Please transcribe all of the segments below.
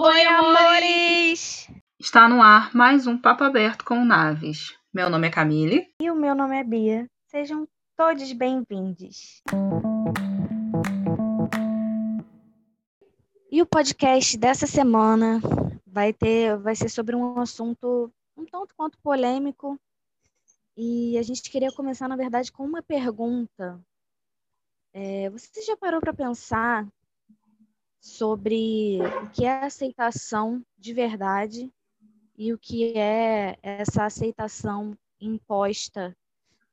Oi, amores! Está no ar mais um Papo Aberto com Naves. Meu nome é Camille. E o meu nome é Bia. Sejam todos bem-vindos. E o podcast dessa semana vai ter, vai ser sobre um assunto um tanto quanto polêmico. E a gente queria começar, na verdade, com uma pergunta. É, você já parou para pensar sobre o que é aceitação de verdade e o que é essa aceitação imposta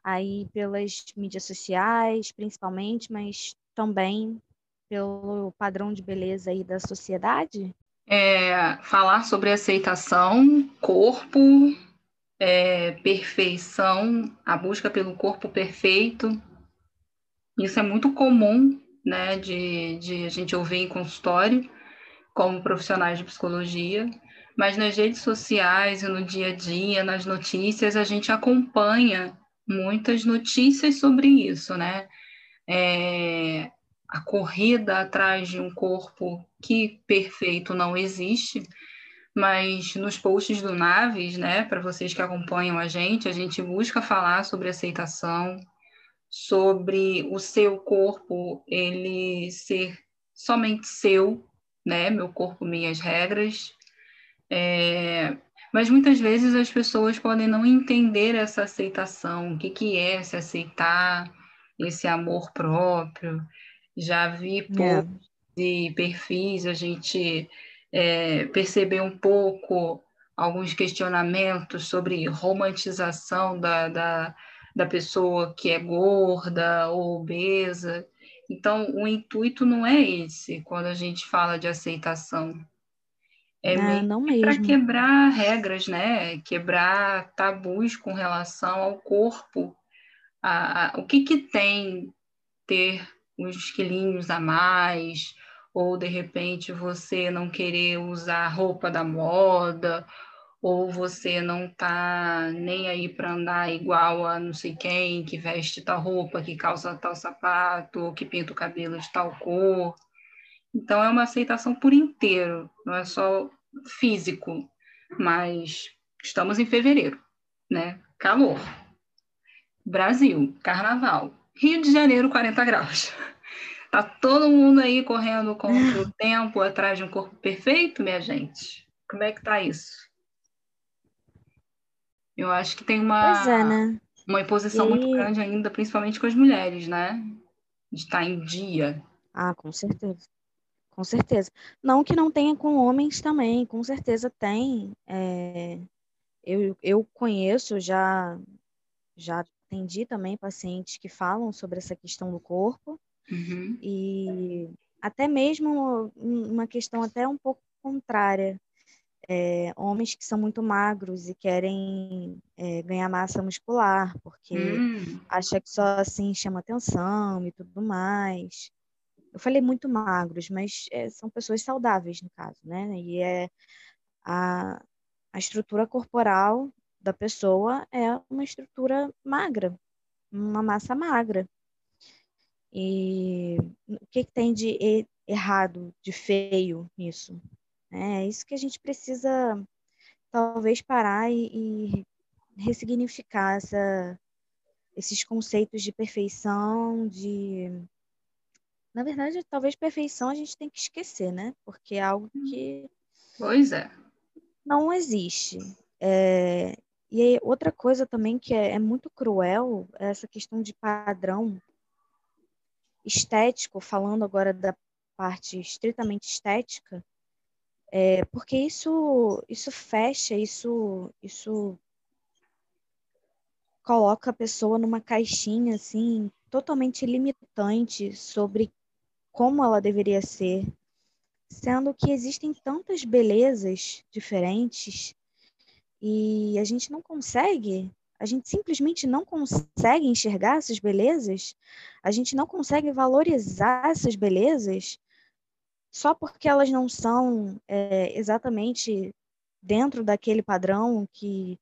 aí pelas mídias sociais, principalmente, mas também pelo padrão de beleza aí da sociedade? É, falar sobre aceitação, corpo, é, perfeição, a busca pelo corpo perfeito. Isso é muito comum né, de, de a gente ouvir em consultório, como profissionais de psicologia, mas nas redes sociais e no dia a dia, nas notícias, a gente acompanha muitas notícias sobre isso, né? É, a corrida atrás de um corpo que perfeito não existe, mas nos posts do Naves, né, para vocês que acompanham a gente, a gente busca falar sobre aceitação, sobre o seu corpo ele ser somente seu, né? Meu corpo, minhas regras. É... Mas muitas vezes as pessoas podem não entender essa aceitação, o que, que é se aceitar, esse amor próprio. Já vi poucos é. de perfis, a gente é, perceber um pouco alguns questionamentos sobre romantização da, da da pessoa que é gorda ou obesa. Então, o intuito não é esse quando a gente fala de aceitação. É ah, para quebrar regras, né? Quebrar tabus com relação ao corpo. A, a, o que, que tem ter uns quilinhos a mais, ou de repente você não querer usar roupa da moda, ou você não tá nem aí para andar igual a não sei quem, que veste tal roupa, que calça tal sapato, ou que pinta o cabelo de tal cor. Então é uma aceitação por inteiro, não é só físico, mas estamos em fevereiro, né? Calor. Brasil, carnaval. Rio de Janeiro, 40 graus. Tá todo mundo aí correndo contra o tempo atrás de um corpo perfeito, minha gente? Como é que tá isso? Eu acho que tem uma, é, né? uma imposição e... muito grande ainda, principalmente com as mulheres, né? De estar em dia. Ah, com certeza. Com certeza. Não que não tenha com homens também, com certeza tem. É... Eu, eu conheço, já, já atendi também pacientes que falam sobre essa questão do corpo. Uhum. E até mesmo uma questão até um pouco contrária é, homens que são muito magros e querem é, ganhar massa muscular, porque hum. acha que só assim chama atenção e tudo mais. Eu falei muito magros, mas é, são pessoas saudáveis, no caso, né? E é a, a estrutura corporal da pessoa é uma estrutura magra, uma massa magra. E o que, que tem de errado, de feio nisso? É isso que a gente precisa, talvez, parar e, e ressignificar essa, esses conceitos de perfeição, de. Na verdade, talvez perfeição a gente tem que esquecer, né? Porque é algo que. Pois é. Não existe. É... E aí, outra coisa também que é, é muito cruel é essa questão de padrão estético, falando agora da parte estritamente estética, é, porque isso, isso fecha, isso, isso coloca a pessoa numa caixinha assim totalmente limitante sobre como ela deveria ser, sendo que existem tantas belezas diferentes e a gente não consegue, a gente simplesmente não consegue enxergar essas belezas, a gente não consegue valorizar essas belezas só porque elas não são é, exatamente dentro daquele padrão que.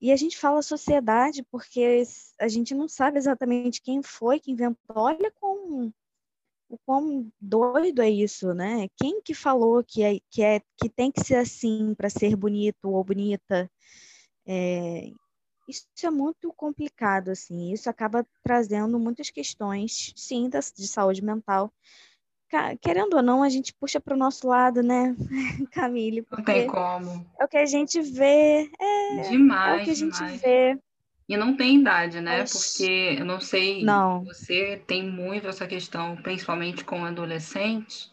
E a gente fala sociedade porque a gente não sabe exatamente quem foi que inventou. Olha com o quão doido é isso, né? Quem que falou que é que, é, que tem que ser assim para ser bonito ou bonita? É, isso é muito complicado, assim. Isso acaba trazendo muitas questões, sim, de saúde mental. Querendo ou não, a gente puxa para o nosso lado, né, Camille? Não tem como. É o que a gente vê. É, demais, é o que a gente demais. vê. E não tem idade, né? Mas... Porque eu não sei, não. você tem muito essa questão, principalmente com adolescentes,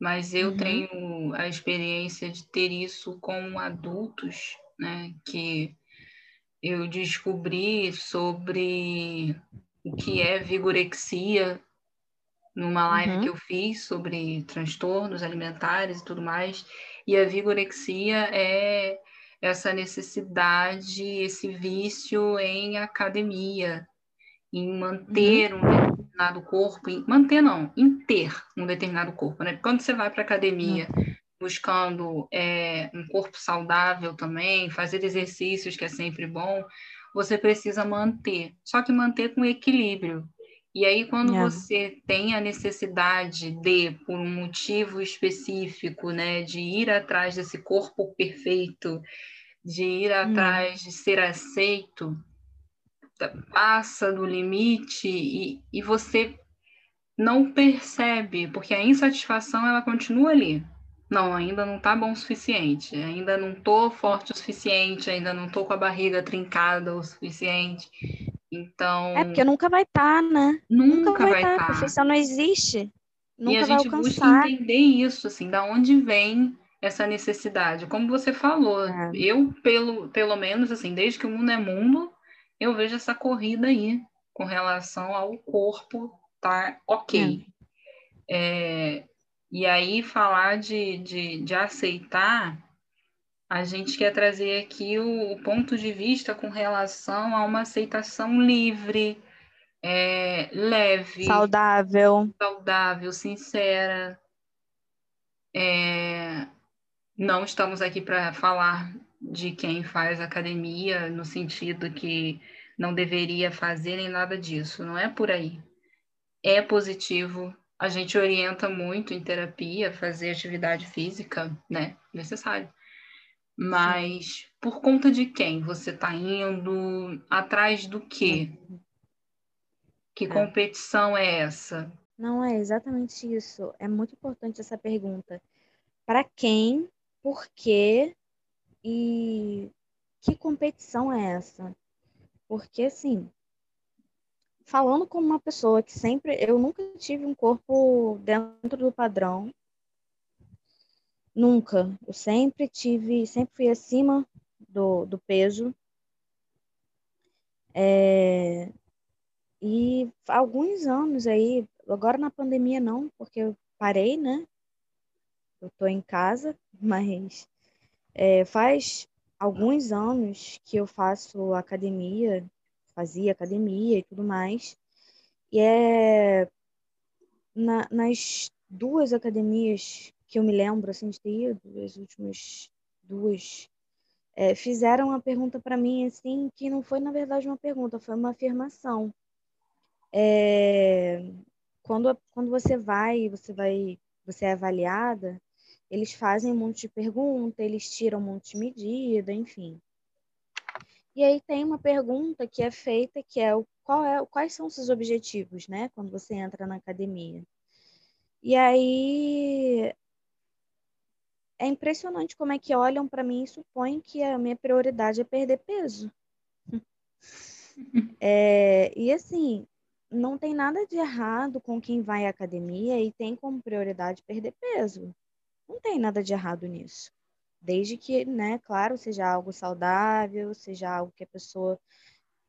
mas eu uhum. tenho a experiência de ter isso com adultos, né? Que eu descobri sobre o que é vigorexia numa live uhum. que eu fiz sobre transtornos alimentares e tudo mais. E a vigorexia é essa necessidade, esse vício em academia, em manter uhum. um determinado corpo, em, manter não, em ter um determinado corpo, né? Quando você vai para academia uhum. buscando é, um corpo saudável também, fazer exercícios que é sempre bom, você precisa manter, só que manter com equilíbrio. E aí, quando é. você tem a necessidade de, por um motivo específico, né, de ir atrás desse corpo perfeito, de ir hum. atrás de ser aceito, passa do limite e, e você não percebe, porque a insatisfação ela continua ali. Não, ainda não tá bom o suficiente, ainda não tô forte o suficiente, ainda não tô com a barriga trincada o suficiente. Então. É porque nunca vai estar, tá, né? Nunca, nunca vai estar. Tá. A perfeição não existe. Nunca e a gente busca entender isso, assim, da onde vem essa necessidade. Como você falou, é. eu, pelo, pelo menos, assim, desde que o mundo é mundo, eu vejo essa corrida aí com relação ao corpo estar tá ok. É. É, e aí, falar de, de, de aceitar, a gente quer trazer aqui o, o, ponto de vista com relação a uma aceitação livre, é, leve, saudável, saudável, sincera. É, não estamos aqui para falar de quem faz academia, no sentido que não deveria fazer nem nada disso, não é por aí. É positivo, a gente orienta muito em terapia, fazer atividade física, né? Necessário. Mas por conta de quem você está indo? Atrás do quê? Que é. competição é essa? Não é exatamente isso. É muito importante essa pergunta. Para quem por quê e que competição é essa? Porque, assim, falando como uma pessoa que sempre. Eu nunca tive um corpo dentro do padrão. Nunca. Eu sempre tive. Sempre fui acima do, do peso. É, e alguns anos aí, agora na pandemia não, porque eu parei, né? eu estou em casa, mas é, faz alguns anos que eu faço academia, fazia academia e tudo mais. E é na, nas duas academias que eu me lembro assim, de ter ido, as últimas duas, é, fizeram uma pergunta para mim assim que não foi na verdade uma pergunta, foi uma afirmação. É, quando, quando você vai, você vai, você é avaliada, eles fazem um monte de pergunta, eles tiram um monte de medida, enfim. E aí tem uma pergunta que é feita que é, o, qual é quais são os seus objetivos, né, quando você entra na academia. E aí é impressionante como é que olham para mim e supõem que a minha prioridade é perder peso. É, e assim, não tem nada de errado com quem vai à academia e tem como prioridade perder peso. Não tem nada de errado nisso. Desde que, né, claro, seja algo saudável, seja algo que a pessoa,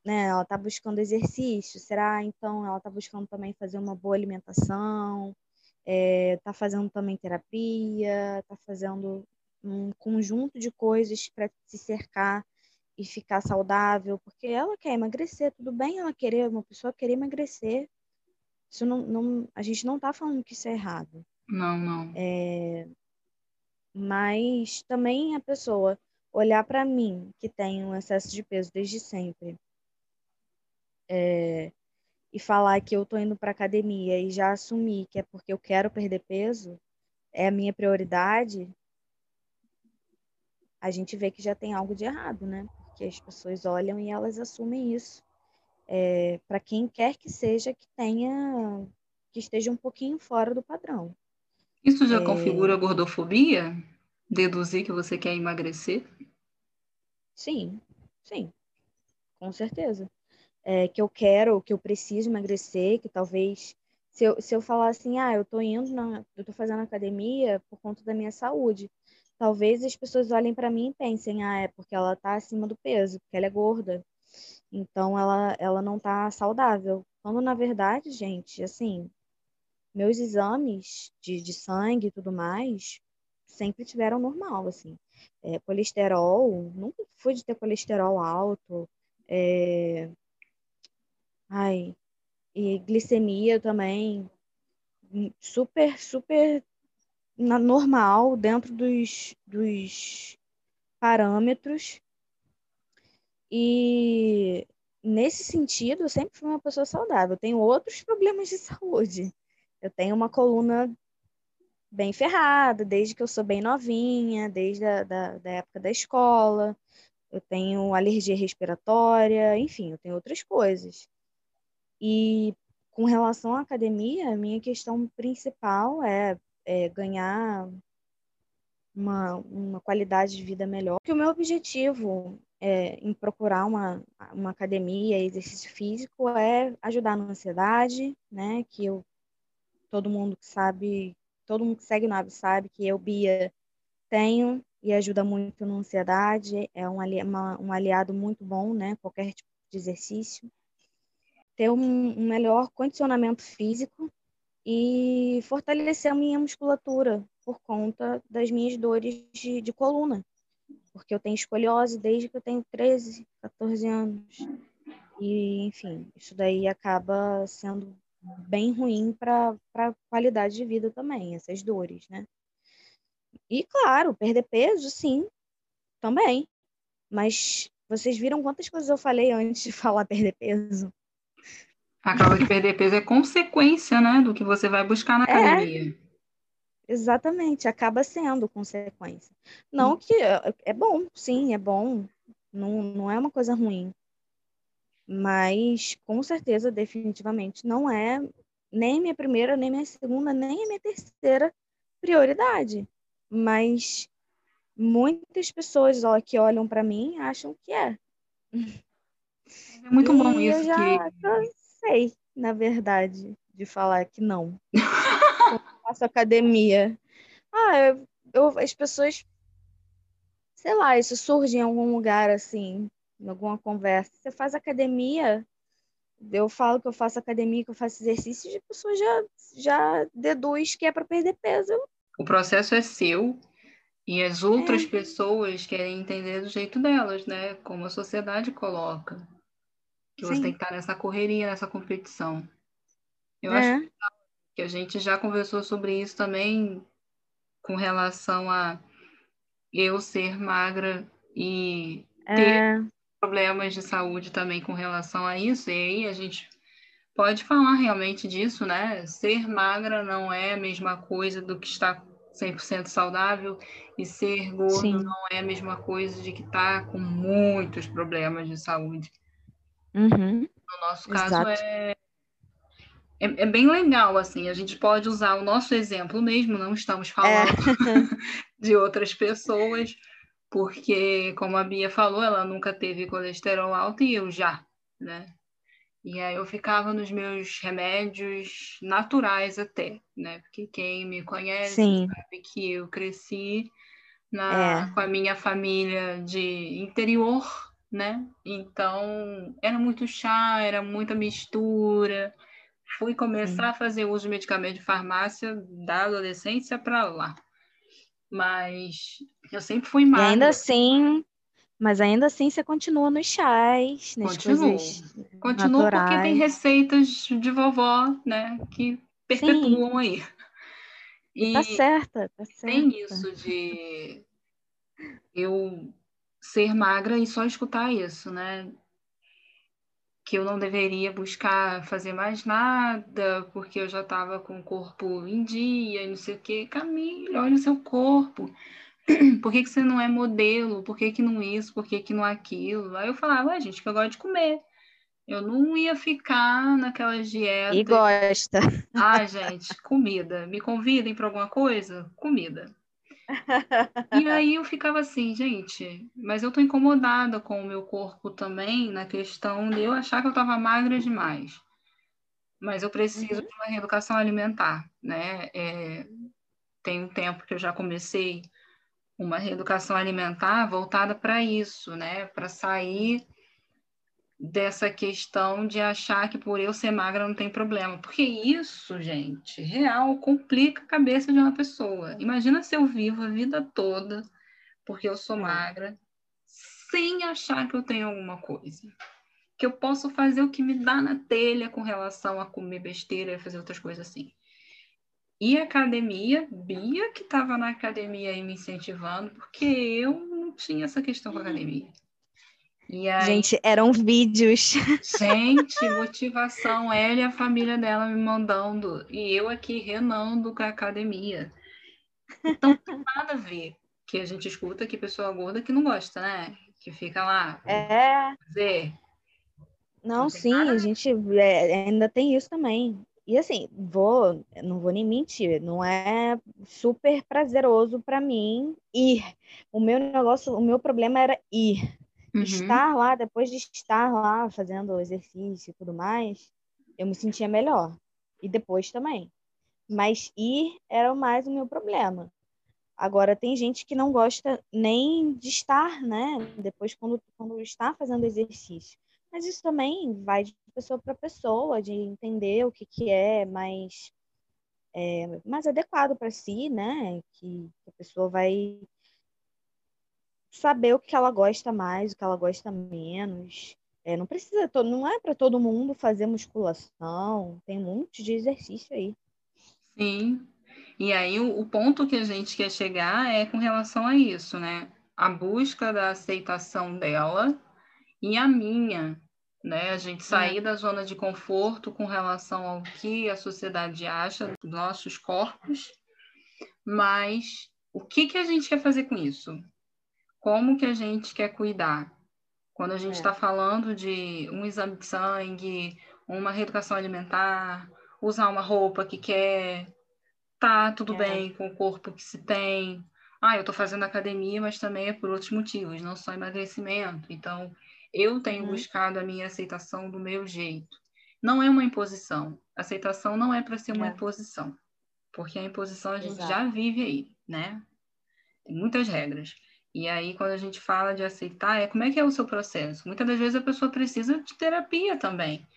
né, ela está buscando exercício. Será, então, ela está buscando também fazer uma boa alimentação, é, tá fazendo também terapia, está fazendo um conjunto de coisas para se cercar e ficar saudável, porque ela quer emagrecer, tudo bem ela querer, uma pessoa querer emagrecer. Isso não, não a gente não está falando que isso é errado. Não, não. É, mas também a pessoa olhar para mim, que tem um excesso de peso desde sempre, é, e falar que eu tô indo para academia e já assumir que é porque eu quero perder peso, é a minha prioridade, a gente vê que já tem algo de errado, né? Porque as pessoas olham e elas assumem isso. É, para quem quer que seja que tenha que esteja um pouquinho fora do padrão. Isso já é... configura gordofobia? Deduzir que você quer emagrecer? Sim, sim, com certeza. É, que eu quero, que eu preciso emagrecer, que talvez se eu, se eu falar assim, ah, eu tô indo na, eu tô fazendo academia por conta da minha saúde, talvez as pessoas olhem para mim e pensem, ah, é porque ela tá acima do peso, porque ela é gorda, então ela, ela não tá saudável. Quando na verdade, gente, assim, meus exames de, de sangue e tudo mais sempre tiveram normal, assim. É, colesterol, nunca fui de ter colesterol alto. É... Ai, e glicemia também, super, super na, normal, dentro dos, dos parâmetros. E nesse sentido, eu sempre fui uma pessoa saudável. Eu tenho outros problemas de saúde. Eu tenho uma coluna bem ferrada, desde que eu sou bem novinha, desde a da, da época da escola. Eu tenho alergia respiratória, enfim, eu tenho outras coisas. E com relação à academia, a minha questão principal é, é ganhar uma, uma qualidade de vida melhor. Que o meu objetivo é, em procurar uma, uma academia, exercício físico, é ajudar na ansiedade, né? Que eu, todo mundo que sabe todo mundo que segue Nave sabe que eu, Bia, tenho e ajuda muito na ansiedade, é um, ali, uma, um aliado muito bom, né? Qualquer tipo de exercício. Ter um, um melhor condicionamento físico e fortalecer a minha musculatura por conta das minhas dores de, de coluna, porque eu tenho escoliose desde que eu tenho 13, 14 anos. E, enfim, isso daí acaba sendo bem ruim para a qualidade de vida também, essas dores, né? E, claro, perder peso, sim, também. Mas vocês viram quantas coisas eu falei antes de falar perder peso? Acaba de perder peso é consequência, né, do que você vai buscar na é, academia. Exatamente, acaba sendo consequência. Não hum. que é, é bom, sim, é bom. Não, não é uma coisa ruim mas com certeza, definitivamente, não é nem minha primeira, nem minha segunda, nem a minha terceira prioridade. Mas muitas pessoas ó, que olham para mim acham que é. É muito e bom isso. Eu já que... sei, na verdade, de falar que não. eu faço academia. Ah, eu, eu, as pessoas, sei lá, isso surge em algum lugar assim, em alguma conversa. Você faz academia, eu falo que eu faço academia, que eu faço exercício, e a pessoa já, já deduz que é para perder peso. O processo é seu e as outras é. pessoas querem entender do jeito delas, né? Como a sociedade coloca. Que Sim. você tem que estar nessa correria, nessa competição. Eu é. acho que a gente já conversou sobre isso também com relação a eu ser magra e ter é problemas de saúde também com relação a isso, e aí a gente pode falar realmente disso, né? Ser magra não é a mesma coisa do que estar 100% saudável, e ser gordo Sim. não é a mesma coisa de que está com muitos problemas de saúde. Uhum. No nosso caso, é, é, é, bem legal, assim, a gente pode usar o nosso exemplo mesmo, não estamos falando é. de outras pessoas, porque, como a Bia falou, ela nunca teve colesterol alto e eu já, né? E aí eu ficava nos meus remédios naturais até, né? Porque quem me conhece Sim. sabe que eu cresci na, é. com a minha família de interior, né? Então era muito chá, era muita mistura. Fui começar Sim. a fazer uso de medicamento de farmácia da adolescência para lá. Mas eu sempre fui magra. E ainda assim, mas ainda assim você continua nos chás, nas Continuo. coisas Continuo naturais. porque tem receitas de vovó, né, que perpetuam Sim. aí. E tá certa, tá certa. Tem isso de eu ser magra e só escutar isso, né? que eu não deveria buscar fazer mais nada, porque eu já estava com o corpo em dia e não sei o quê. Camila, olha o seu corpo. Por que, que você não é modelo? Por que, que não isso? Por que, que não aquilo? Aí eu falava, ah, gente, que eu gosto de comer. Eu não ia ficar naquelas dietas. E gosta. Ah, gente, comida. Me convidem para alguma coisa? Comida. E aí eu ficava assim, gente, mas eu tô incomodada com o meu corpo também, na questão de eu achar que eu tava magra demais. Mas eu preciso uhum. de uma reeducação alimentar, né? É, tem um tempo que eu já comecei uma reeducação alimentar voltada para isso, né? Para sair dessa questão de achar que por eu ser magra não tem problema. Porque isso, gente, real, complica a cabeça de uma pessoa. Imagina se eu vivo a vida toda porque eu sou magra, sem achar que eu tenho alguma coisa. Que eu posso fazer o que me dá na telha com relação a comer besteira e fazer outras coisas assim. E academia, Bia que estava na academia aí me incentivando, porque eu não tinha essa questão com a academia. Aí, gente, eram vídeos. Gente, motivação, ela e a família dela me mandando, e eu aqui renando com a academia. Então, tem nada a ver que a gente escuta que pessoa gorda que não gosta, né? Que fica lá. É. Fazer. Não, não sim, a gente é, ainda tem isso também. E assim, vou, não vou nem mentir, não é super prazeroso para mim ir. O meu negócio, o meu problema era ir Uhum. Estar lá, depois de estar lá fazendo exercício e tudo mais, eu me sentia melhor. E depois também. Mas ir era mais o meu problema. Agora, tem gente que não gosta nem de estar, né? Depois, quando, quando está fazendo exercício. Mas isso também vai de pessoa para pessoa, de entender o que, que é mais, é, mais adequado para si, né? Que, que a pessoa vai saber o que ela gosta mais, o que ela gosta menos. É, não precisa, não é para todo mundo fazer musculação, tem um monte de exercício aí. Sim. E aí o, o ponto que a gente quer chegar é com relação a isso, né? A busca da aceitação dela e a minha, né? A gente sair da zona de conforto com relação ao que a sociedade acha dos nossos corpos, mas o que que a gente quer fazer com isso? Como que a gente quer cuidar. Quando a gente está é. falando de um exame de sangue, uma reeducação alimentar, usar uma roupa que quer, tá tudo é. bem com o corpo que se tem. Ah, eu estou fazendo academia, mas também é por outros motivos, não só emagrecimento. Então, eu tenho uhum. buscado a minha aceitação do meu jeito. Não é uma imposição. Aceitação não é para ser uma é. imposição, porque a imposição a gente Exato. já vive aí, né? Tem muitas regras. E aí, quando a gente fala de aceitar, é como é que é o seu processo? Muitas das vezes a pessoa precisa de terapia também,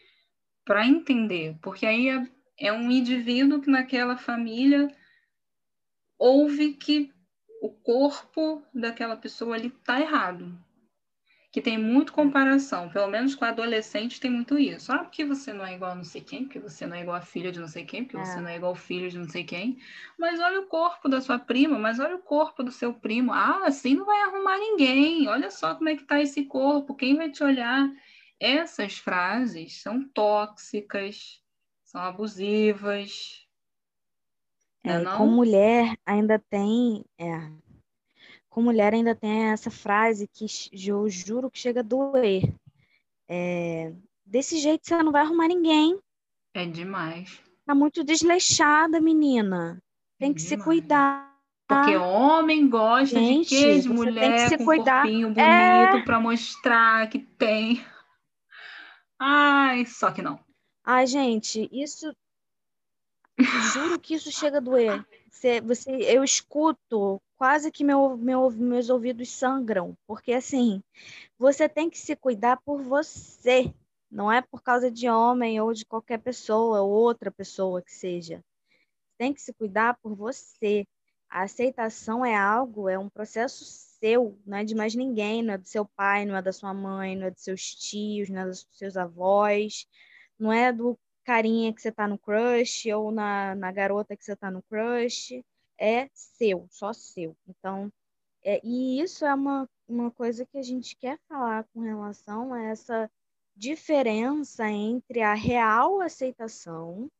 para entender, porque aí é, é um indivíduo que naquela família ouve que o corpo daquela pessoa ali está errado que tem muito comparação, pelo menos com adolescente tem muito isso. Ah, porque você não é igual a não sei quem, porque você não é igual a filha de não sei quem, porque é. você não é igual ao filho de não sei quem. Mas olha o corpo da sua prima, mas olha o corpo do seu primo. Ah, assim não vai arrumar ninguém. Olha só como é que tá esse corpo, quem vai te olhar? Essas frases são tóxicas, são abusivas. É, não? com mulher ainda tem, é, com mulher ainda tem essa frase que eu juro que chega a doer. É, desse jeito você não vai arrumar ninguém. É demais. Tá muito desleixada, menina. Tem é que demais. se cuidar. Porque homem gosta Gente, de quê? De mulher com cuidar. corpinho bonito é... para mostrar que tem. Ai, só que não. Ai, gente, isso. Juro que isso chega a doer. Você, você, eu escuto quase que meu, meu, meus ouvidos sangram, porque assim, você tem que se cuidar por você, não é por causa de homem ou de qualquer pessoa ou outra pessoa que seja. Tem que se cuidar por você. A aceitação é algo, é um processo seu, não é de mais ninguém, não é do seu pai, não é da sua mãe, não é dos seus tios, não é dos seus avós, não é do carinha que você tá no crush ou na, na garota que você tá no crush é seu, só seu. Então, é, e isso é uma, uma coisa que a gente quer falar com relação a essa diferença entre a real aceitação,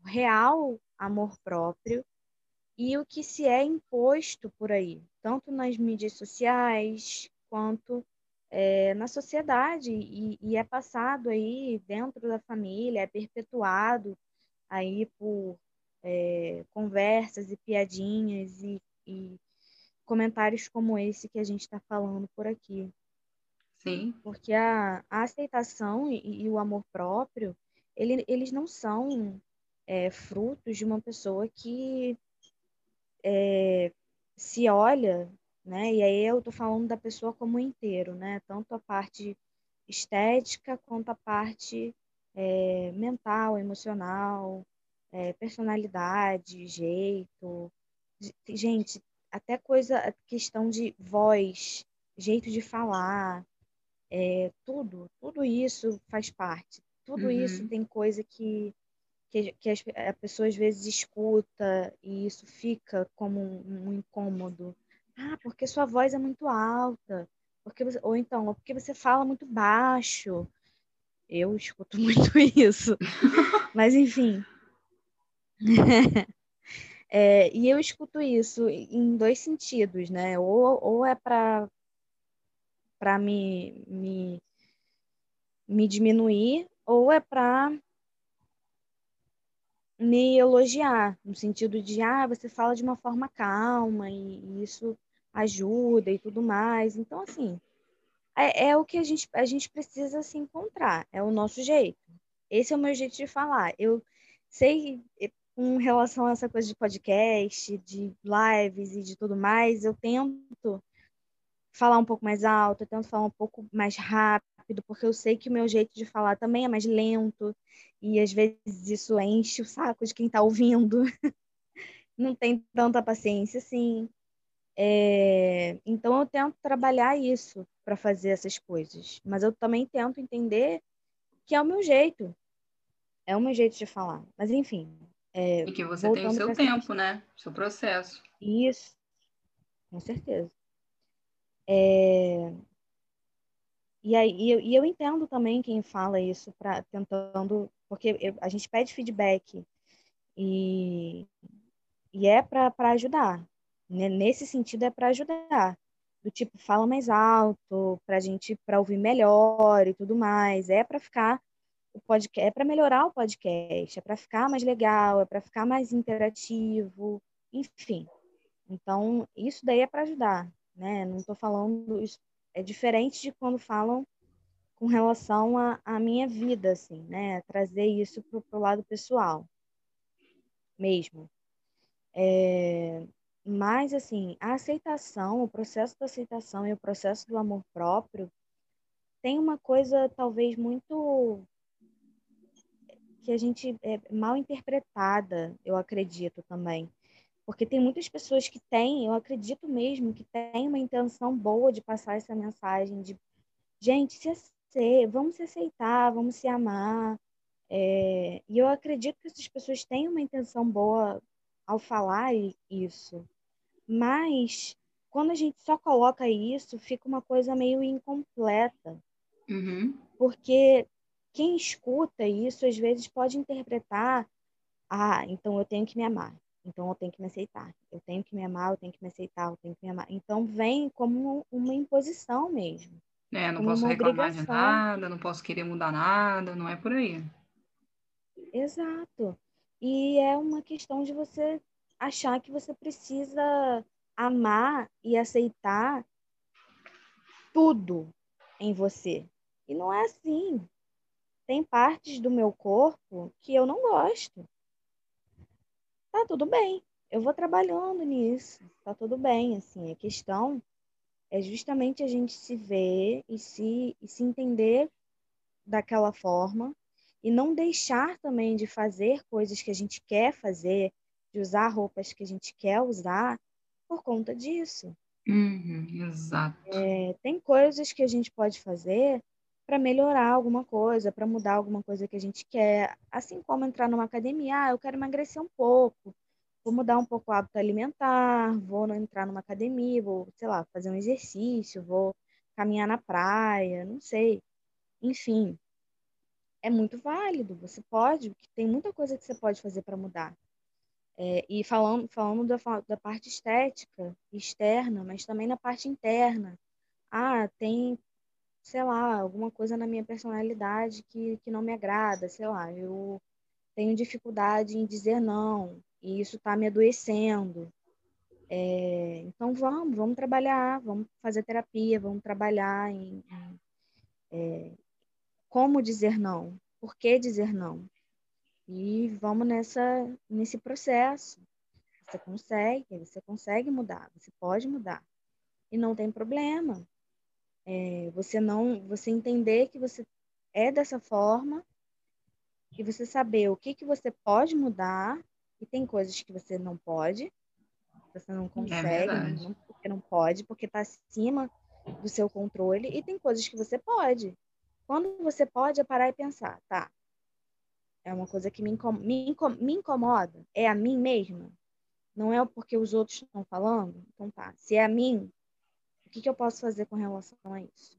o real amor próprio e o que se é imposto por aí, tanto nas mídias sociais quanto é, na sociedade e, e, é passado aí dentro da família, é perpetuado aí por é, conversas e piadinhas e, e comentários como esse que a gente está falando por aqui. Sim. Porque a, a aceitação e, e, o amor próprio, ele, eles não são é, frutos de uma pessoa que é, se olha, né? E aí eu estou falando da pessoa como um inteiro, né? Tanto a parte estética quanto a parte é, mental, emocional, é, personalidade, jeito. Gente, até coisa, questão de voz, jeito de falar, é, tudo, tudo isso faz parte. Tudo uhum. isso tem coisa que, que, que as, a pessoa às vezes escuta e isso fica como um, um incômodo. Ah, porque sua voz é muito alta. Porque você, ou então, ou porque você fala muito baixo. Eu escuto muito isso. Mas, enfim. É, e eu escuto isso em dois sentidos, né? Ou, ou é para para me, me, me diminuir, ou é para me elogiar, no sentido de, ah, você fala de uma forma calma e, e isso ajuda e tudo mais. Então, assim, é, é, o que a gente, a gente precisa se encontrar, é o nosso jeito. Esse é o meu jeito de falar. Eu sei, com relação a essa coisa de podcast, de lives e de tudo mais, eu tento falar um pouco mais alto, eu tento falar um pouco mais rápido, porque eu sei que o meu jeito de falar também é mais lento, e às vezes isso enche o saco de quem está ouvindo. Não tem tanta paciência assim. É... Então eu tento trabalhar isso para fazer essas coisas, mas eu também tento entender que é o meu jeito, é o meu jeito de falar. Mas enfim, é, e que você tem o seu tempo, né? Seu processo. Isso, com certeza. É... E aí, e eu, e eu entendo também quem fala isso para tentando, porque eu, a gente pede feedback e, e é para ajudar. Né? Nesse sentido é para ajudar. Do tipo, fala mais alto, para a gente para ouvir melhor e tudo mais. É para ficar o podcast, é para melhorar o podcast, é para ficar mais legal, é para ficar mais interativo, enfim. Então, isso daí é para ajudar, né? Não estou falando isso é diferente de quando falam com relação à minha vida, assim, né? Trazer isso para o lado pessoal, mesmo. É, mas, assim, a aceitação, o processo da aceitação e o processo do amor próprio tem uma coisa talvez muito que a gente é mal interpretada, eu acredito também. Porque tem muitas pessoas que têm, eu acredito mesmo, que têm uma intenção boa de passar essa mensagem de gente, se ser, vamos se aceitar, vamos se amar. É, e eu acredito que essas pessoas têm uma intenção boa ao falar isso. Mas quando a gente só coloca isso, fica uma coisa meio incompleta. Uhum. Porque quem escuta isso às vezes pode interpretar: ah, então eu tenho que me amar, então eu tenho que me aceitar, eu tenho que me amar, eu tenho que me aceitar, eu tenho que me amar. Então vem como uma imposição mesmo. É, não posso reclamar obrigação. de nada, não posso querer mudar nada, não é por aí. Exato. E é uma questão de você achar que você precisa amar e aceitar tudo em você. E não é assim tem partes do meu corpo que eu não gosto. Tá tudo bem. Eu vou trabalhando nisso. Tá tudo bem, assim. A questão é justamente a gente se ver e se, e se entender daquela forma e não deixar também de fazer coisas que a gente quer fazer, de usar roupas que a gente quer usar por conta disso. Uhum, exato. É, tem coisas que a gente pode fazer para melhorar alguma coisa, para mudar alguma coisa que a gente quer. Assim como entrar numa academia, ah, eu quero emagrecer um pouco, vou mudar um pouco o hábito alimentar, vou entrar numa academia, vou, sei lá, fazer um exercício, vou caminhar na praia, não sei. Enfim, é muito válido. Você pode, tem muita coisa que você pode fazer para mudar. É, e falando, falando da, da parte estética, externa, mas também na parte interna. Ah, tem, sei lá, alguma coisa na minha personalidade que, que não me agrada, sei lá, eu tenho dificuldade em dizer não, e isso está me adoecendo. É, então vamos, vamos trabalhar, vamos fazer terapia, vamos trabalhar em, em é, como dizer não, por que dizer não. E vamos nessa, nesse processo. Você consegue, você consegue mudar, você pode mudar. E não tem problema. É, você não, você entender que você é dessa forma e você saber o que, que você pode mudar e tem coisas que você não pode, você não é consegue, é não, porque não pode, porque está acima do seu controle, e tem coisas que você pode. Quando você pode é parar e pensar, tá, é uma coisa que me, incom me, incom me incomoda, é a mim mesma, não é porque os outros estão falando, então tá, se é a mim, que, que eu posso fazer com relação a isso?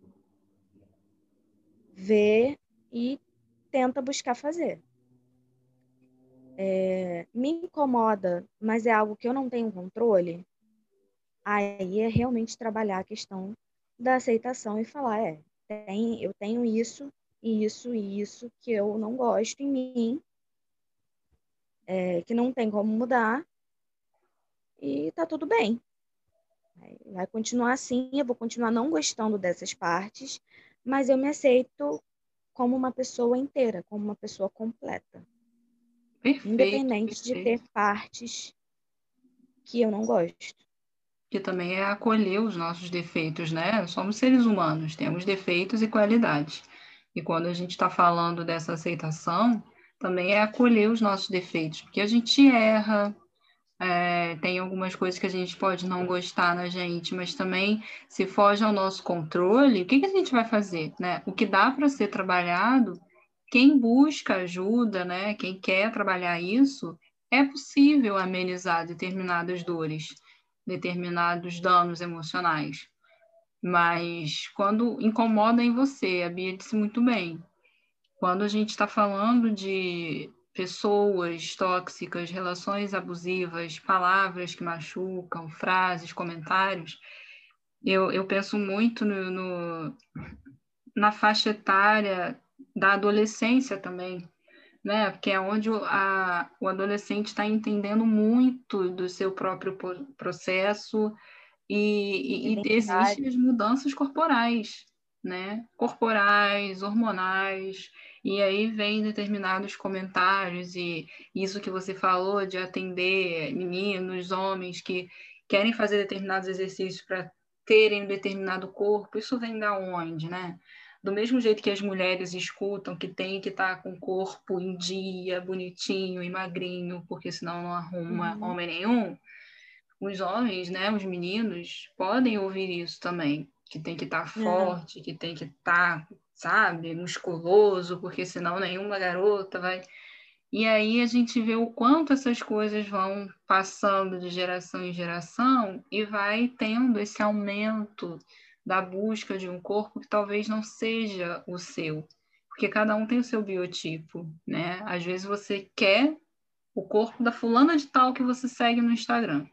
Ver e tenta buscar fazer é, me incomoda, mas é algo que eu não tenho controle, aí é realmente trabalhar a questão da aceitação e falar, é, tem, eu tenho isso, isso e isso que eu não gosto em mim, é, que não tem como mudar, e tá tudo bem. Vai continuar assim, eu vou continuar não gostando dessas partes, mas eu me aceito como uma pessoa inteira, como uma pessoa completa. Perfeito, independente perfeito. de ter partes que eu não gosto. Que também é acolher os nossos defeitos, né? Somos seres humanos, temos defeitos e qualidades. E quando a gente está falando dessa aceitação, também é acolher os nossos defeitos, porque a gente erra, é, tem algumas coisas que a gente pode não gostar na gente, mas também se foge ao nosso controle, o que, que a gente vai fazer? Né? O que dá para ser trabalhado quem busca ajuda, né, quem quer trabalhar isso, é possível amenizar determinadas dores, determinados danos emocionais. Mas quando incomoda em você, a Bia disse muito bem, quando a gente está falando de pessoas tóxicas, relações abusivas, palavras que machucam, frases, comentários, eu, eu penso muito no, no na faixa etária da adolescência também, né? Porque é onde o, a, o adolescente está entendendo muito do seu próprio processo e, e, e existem as mudanças corporais, né? Corporais, hormonais, e aí vem determinados comentários e isso que você falou de atender meninos, homens que querem fazer determinados exercícios para terem um determinado corpo, isso vem da onde, né? do mesmo jeito que as mulheres escutam que tem que estar tá com o corpo em dia, bonitinho e magrinho, porque senão não arruma uhum. homem nenhum, os homens, né, os meninos, podem ouvir isso também, que tem que estar tá é. forte, que tem que estar, tá, sabe, musculoso, porque senão nenhuma garota vai. E aí a gente vê o quanto essas coisas vão passando de geração em geração e vai tendo esse aumento da busca de um corpo que talvez não seja o seu, porque cada um tem o seu biotipo, né? Às vezes você quer o corpo da fulana de tal que você segue no Instagram,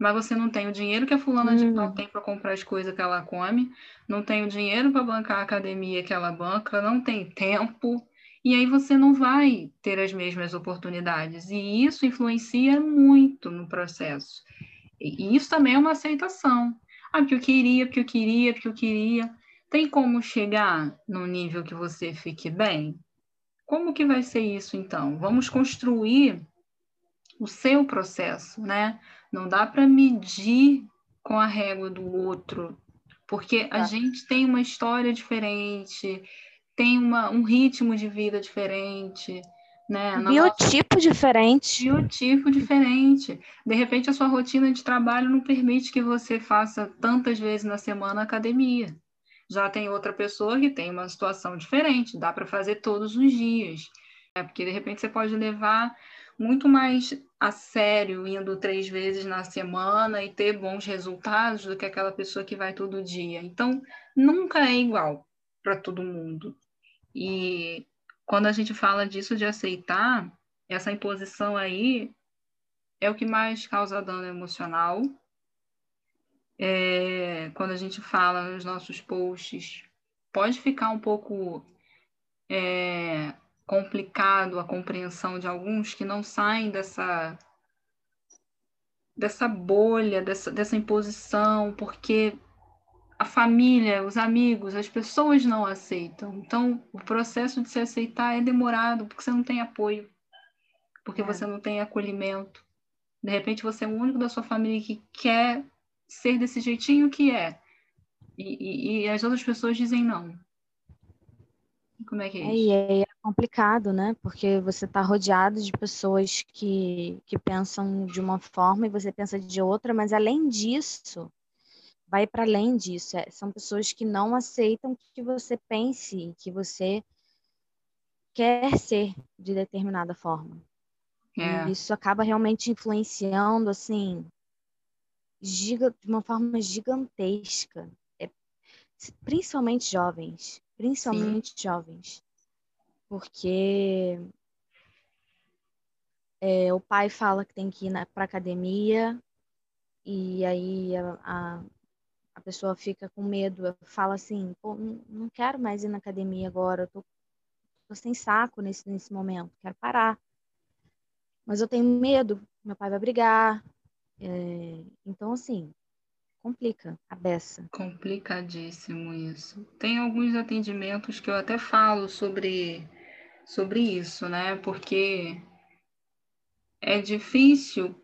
mas você não tem o dinheiro que a fulana de tal hum. tem para comprar as coisas que ela come, não tem o dinheiro para bancar a academia que ela banca, não tem tempo, e aí você não vai ter as mesmas oportunidades, e isso influencia muito no processo. E isso também é uma aceitação. Ah, porque eu queria, porque eu queria, porque eu queria. Tem como chegar num nível que você fique bem? Como que vai ser isso então? Vamos construir o seu processo, né? Não dá para medir com a régua do outro, porque a tá. gente tem uma história diferente, tem uma, um ritmo de vida diferente né? Biotipo nossa... diferente. Biotipo diferente. De repente, a sua rotina de trabalho não permite que você faça tantas vezes na semana academia. Já tem outra pessoa que tem uma situação diferente, dá para fazer todos os dias. É porque de repente você pode levar muito mais a sério indo três vezes na semana e ter bons resultados do que aquela pessoa que vai todo dia. Então, nunca é igual para todo mundo. E quando a gente fala disso de aceitar, essa imposição aí é o que mais causa dano emocional. É, quando a gente fala nos nossos posts, pode ficar um pouco é, complicado a compreensão de alguns que não saem dessa dessa bolha, dessa, dessa imposição, porque a família, os amigos, as pessoas não aceitam. Então, o processo de se aceitar é demorado, porque você não tem apoio, porque é. você não tem acolhimento. De repente, você é o único da sua família que quer ser desse jeitinho que é. E, e, e as outras pessoas dizem não. Como é que é, isso? É, é complicado, né? Porque você está rodeado de pessoas que, que pensam de uma forma e você pensa de outra, mas além disso, vai para além disso. É, são pessoas que não aceitam que você pense, que você quer ser de determinada forma. É. E isso acaba realmente influenciando, assim, giga, de uma forma gigantesca. É, principalmente jovens. Principalmente Sim. jovens. Porque é, o pai fala que tem que ir para academia e aí a, a, a pessoa fica com medo, fala assim, Pô, não quero mais ir na academia agora, eu tô, tô sem saco nesse, nesse momento, quero parar. Mas eu tenho medo, meu pai vai brigar. É, então, assim, complica a beça. Complicadíssimo isso. Tem alguns atendimentos que eu até falo sobre, sobre isso, né? Porque é difícil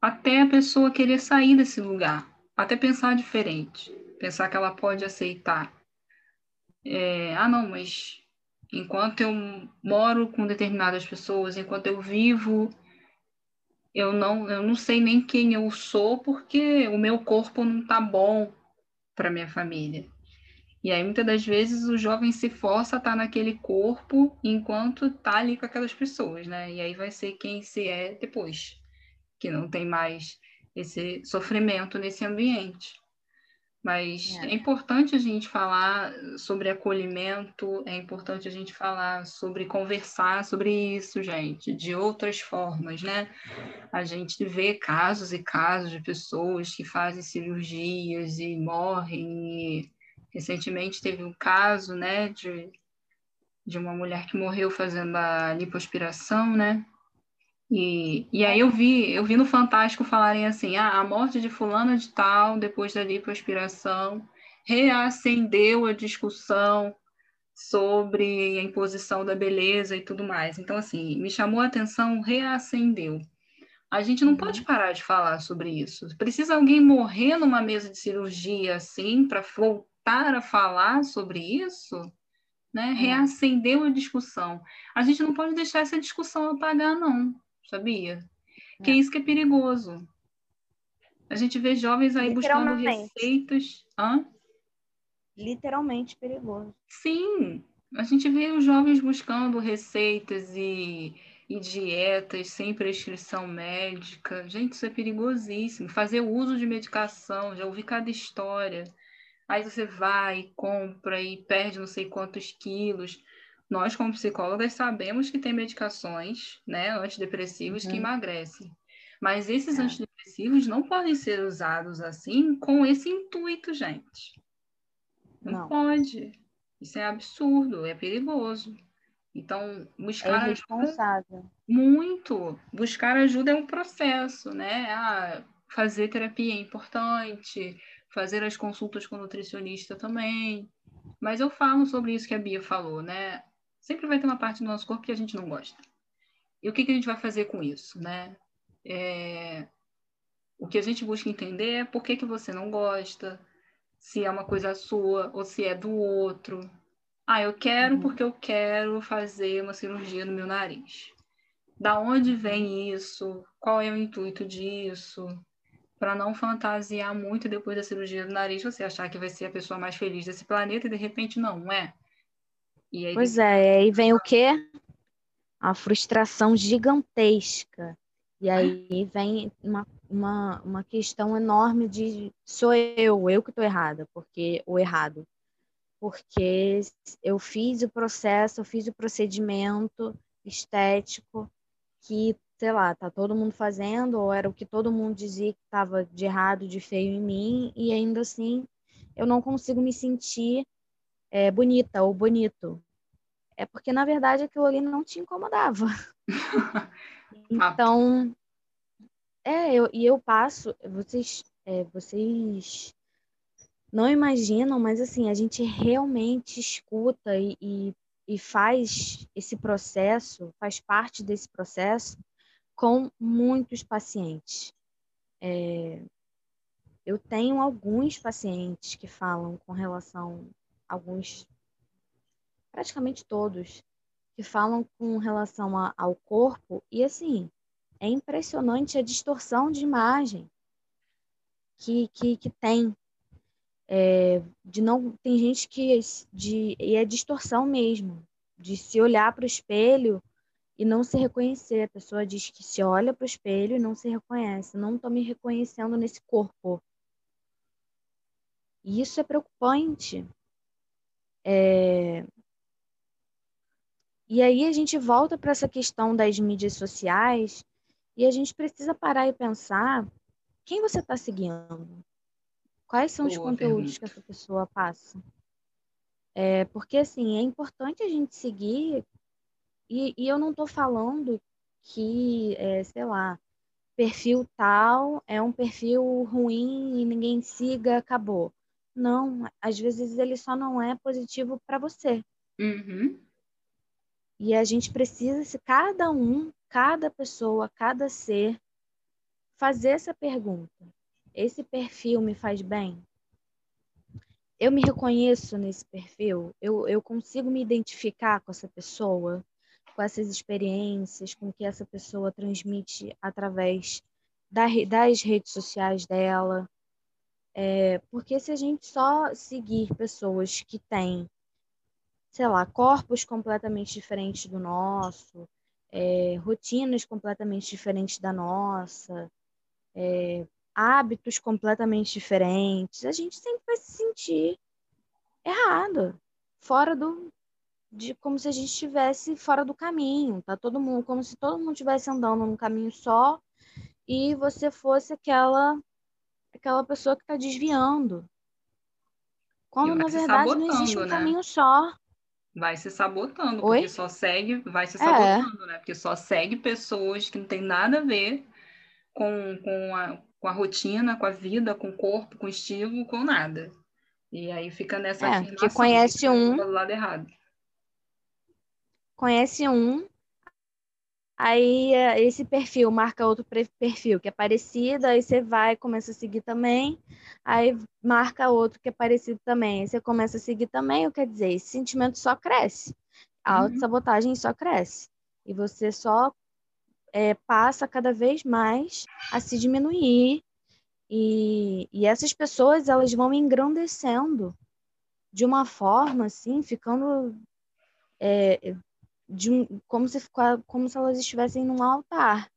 até a pessoa querer sair desse lugar até pensar diferente, pensar que ela pode aceitar. É, ah, não, mas enquanto eu moro com determinadas pessoas, enquanto eu vivo, eu não, eu não sei nem quem eu sou porque o meu corpo não está bom para minha família. E aí, muitas das vezes, o jovem se força a estar tá naquele corpo enquanto está ali com aquelas pessoas, né? E aí vai ser quem se é depois, que não tem mais esse sofrimento nesse ambiente. Mas é. é. importante a gente falar sobre acolhimento, é importante a gente falar sobre conversar sobre isso, gente, de outras formas, né? A gente vê casos e casos de pessoas que fazem cirurgias e morrem. E recentemente teve um caso, né, de, de uma mulher que morreu fazendo a lipoaspiração, né? E, e aí eu vi, eu vi no Fantástico falarem assim, ah, a morte de fulana de tal, depois da lipoaspiração, reacendeu a discussão sobre a imposição da beleza e tudo mais. Então, assim, me chamou a atenção, reacendeu. A gente não uhum. pode parar de falar sobre isso. Precisa alguém morrer numa mesa de cirurgia assim para voltar a falar sobre isso? Né? Uhum. Reacendeu a discussão. A gente não pode deixar essa discussão apagar, não sabia? É. Que é isso que é perigoso. A gente vê jovens aí buscando receitas. Hã? Literalmente perigoso. Sim, a gente vê os jovens buscando receitas e, e dietas sem prescrição médica. Gente, isso é perigosíssimo. Fazer uso de medicação, já ouvi cada história. Aí você vai, compra e perde não sei quantos quilos nós, como psicólogas, sabemos que tem medicações, né, antidepressivos uhum. que emagrecem. Mas esses é. antidepressivos não podem ser usados assim com esse intuito, gente. Não, não. pode. Isso é absurdo, é perigoso. Então, buscar é ajuda. Muito. Buscar ajuda é um processo, né? Ah, fazer terapia é importante, fazer as consultas com nutricionista também. Mas eu falo sobre isso que a Bia falou, né? sempre vai ter uma parte do nosso corpo que a gente não gosta. E o que, que a gente vai fazer com isso, né? É... O que a gente busca entender é por que, que você não gosta, se é uma coisa sua ou se é do outro. Ah, eu quero uhum. porque eu quero fazer uma cirurgia no meu nariz. Da onde vem isso? Qual é o intuito disso? Para não fantasiar muito depois da cirurgia do nariz, você achar que vai ser a pessoa mais feliz desse planeta e de repente não é. Aí, pois é, aí vem o quê? A frustração gigantesca. E aí vem uma, uma, uma questão enorme de sou eu, eu que estou errada, porque o errado. porque eu fiz o processo, eu fiz o procedimento estético que, sei lá, tá todo mundo fazendo, ou era o que todo mundo dizia que estava de errado, de feio em mim, e ainda assim eu não consigo me sentir é, bonita ou bonito. É porque, na verdade, aquilo ali não te incomodava. então, é, eu, e eu passo, vocês, é, vocês não imaginam, mas assim, a gente realmente escuta e, e, e faz esse processo, faz parte desse processo com muitos pacientes. É, eu tenho alguns pacientes que falam com relação, alguns, praticamente todos, que falam com relação a, ao corpo, e assim, é impressionante a distorção de imagem que, que, que tem é, de não tem gente que de e é distorção mesmo de se olhar para o espelho e não se reconhecer. A pessoa diz que se olha para o espelho e não se reconhece. Não estou me reconhecendo nesse corpo. E isso é preocupante. É... E aí a gente volta para essa questão das mídias sociais e a gente precisa parar e pensar quem você está seguindo. Quais são Boa os conteúdos pergunta. que essa pessoa passa? É, porque, assim, é importante a gente seguir, e, e eu não estou falando que, é, sei lá, perfil tal é um perfil ruim e ninguém siga, acabou. Não, às vezes ele só não é positivo para você. Uhum. E a gente precisa, se cada um, cada pessoa, cada ser, fazer essa pergunta esse perfil me faz bem? Eu me reconheço nesse perfil? Eu, eu consigo me identificar com essa pessoa, com essas experiências, com o que essa pessoa transmite através da, das redes sociais dela? É, porque se a gente só seguir pessoas que têm, sei lá, corpos completamente diferentes do nosso, é, rotinas completamente diferentes da nossa, é, hábitos completamente diferentes, a gente sempre vai se sentir errado, fora do de como se a gente estivesse fora do caminho, tá todo mundo como se todo mundo estivesse andando num caminho só e você fosse aquela aquela pessoa que está desviando. Quando na verdade não existe um né? caminho só. Vai se sabotando, Oi? porque só segue, vai se é. sabotando, é. né? Porque só segue pessoas que não tem nada a ver com, com, a, com a rotina, com a vida, com o corpo, com o estilo, com nada. E aí fica nessa é, que conhece um do lado errado. Conhece um, aí é, esse perfil marca outro perfil que é parecido, aí você vai começa a seguir também, aí marca outro que é parecido também, aí você começa a seguir também, o quer dizer, esse sentimento só cresce, a uhum. autossabotagem só cresce. E você só é, passa cada vez mais a se diminuir e, e essas pessoas elas vão engrandecendo de uma forma assim, ficando é, de um, como, se, como se elas estivessem num altar.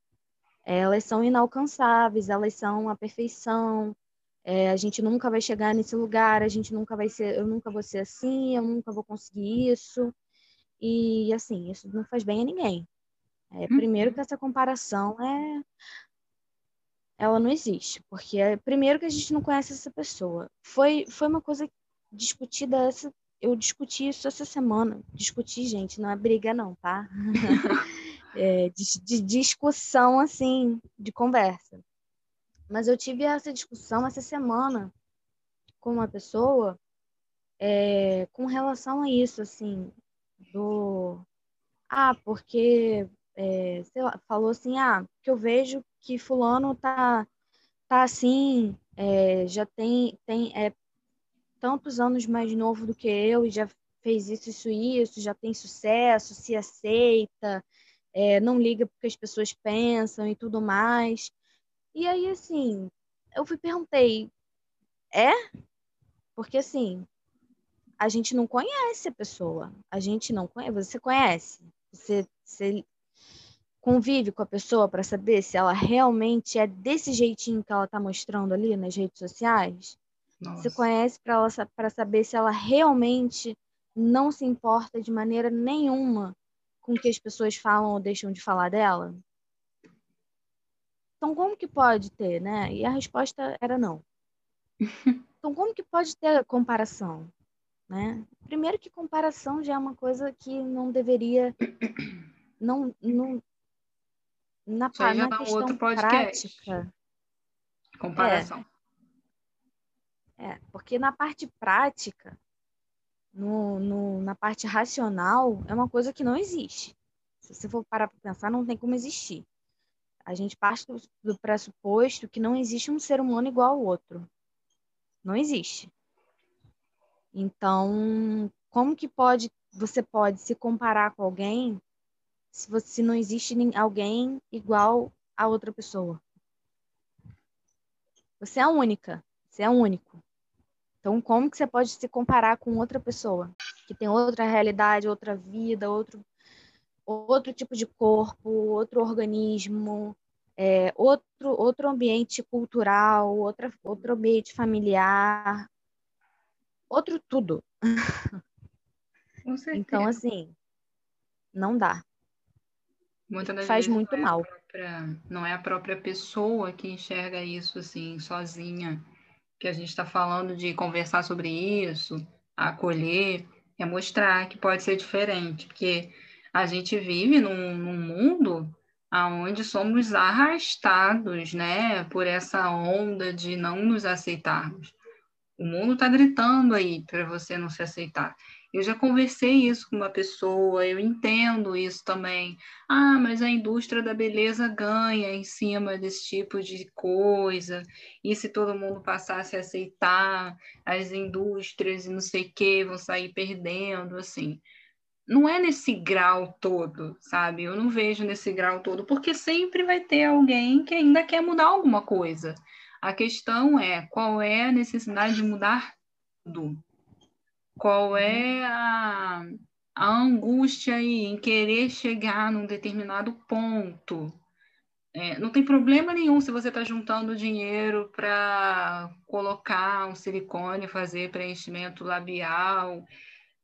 elas são inalcançáveis, elas são a perfeição. É, a gente nunca vai chegar nesse lugar, a gente nunca vai ser, eu nunca vou ser assim, eu nunca vou conseguir isso. E assim, isso não faz bem a ninguém. É, primeiro que uhum. essa comparação é ela não existe, porque é, primeiro que a gente não conhece essa pessoa. Foi foi uma coisa discutida essa eu discuti isso essa semana. Discuti, gente, não é briga não, tá? é, de, de discussão assim, de conversa. Mas eu tive essa discussão essa semana com uma pessoa é, com relação a isso, assim, do ah, porque é, lá, falou assim, ah, que eu vejo que fulano tá, tá assim, é, já tem, tem é, tantos anos mais novo do que eu e já fez isso, isso, isso, já tem sucesso, se aceita, é, não liga porque as pessoas pensam e tudo mais. E aí, assim, eu fui perguntei, é? Porque, assim, a gente não conhece a pessoa, a gente não conhece, você conhece, você, você convive com a pessoa para saber se ela realmente é desse jeitinho que ela está mostrando ali nas redes sociais? Nossa. Se conhece para saber se ela realmente não se importa de maneira nenhuma com o que as pessoas falam ou deixam de falar dela? Então, como que pode ter, né? E a resposta era não. Então, como que pode ter comparação? Né? Primeiro que comparação já é uma coisa que não deveria... Não, não, na, na dá questão outro podcast. prática... Comparação. É, é, porque na parte prática, no, no, na parte racional, é uma coisa que não existe. Se você for parar para pensar, não tem como existir. A gente parte do, do pressuposto que não existe um ser humano igual ao outro. Não existe. Então, como que pode você pode se comparar com alguém se você não existe alguém igual a outra pessoa? Você é única, você é único. Então, como que você pode se comparar com outra pessoa que tem outra realidade, outra vida, outro outro tipo de corpo, outro organismo, é, outro, outro ambiente cultural, outra, outro ambiente familiar, outro tudo. então, assim, não dá. Faz muito não é mal. Própria, não é a própria pessoa que enxerga isso assim, sozinha. Que a gente está falando de conversar sobre isso, acolher, é mostrar que pode ser diferente. Porque a gente vive num, num mundo onde somos arrastados, né, por essa onda de não nos aceitarmos. O mundo está gritando aí para você não se aceitar. Eu já conversei isso com uma pessoa, eu entendo isso também. Ah, mas a indústria da beleza ganha em cima desse tipo de coisa. E se todo mundo passasse a aceitar as indústrias e não sei o que, vão sair perdendo, assim não é nesse grau todo, sabe? Eu não vejo nesse grau todo, porque sempre vai ter alguém que ainda quer mudar alguma coisa. A questão é qual é a necessidade de mudar tudo? Qual é a, a angústia aí em querer chegar num determinado ponto? É, não tem problema nenhum se você está juntando dinheiro para colocar um silicone, fazer preenchimento labial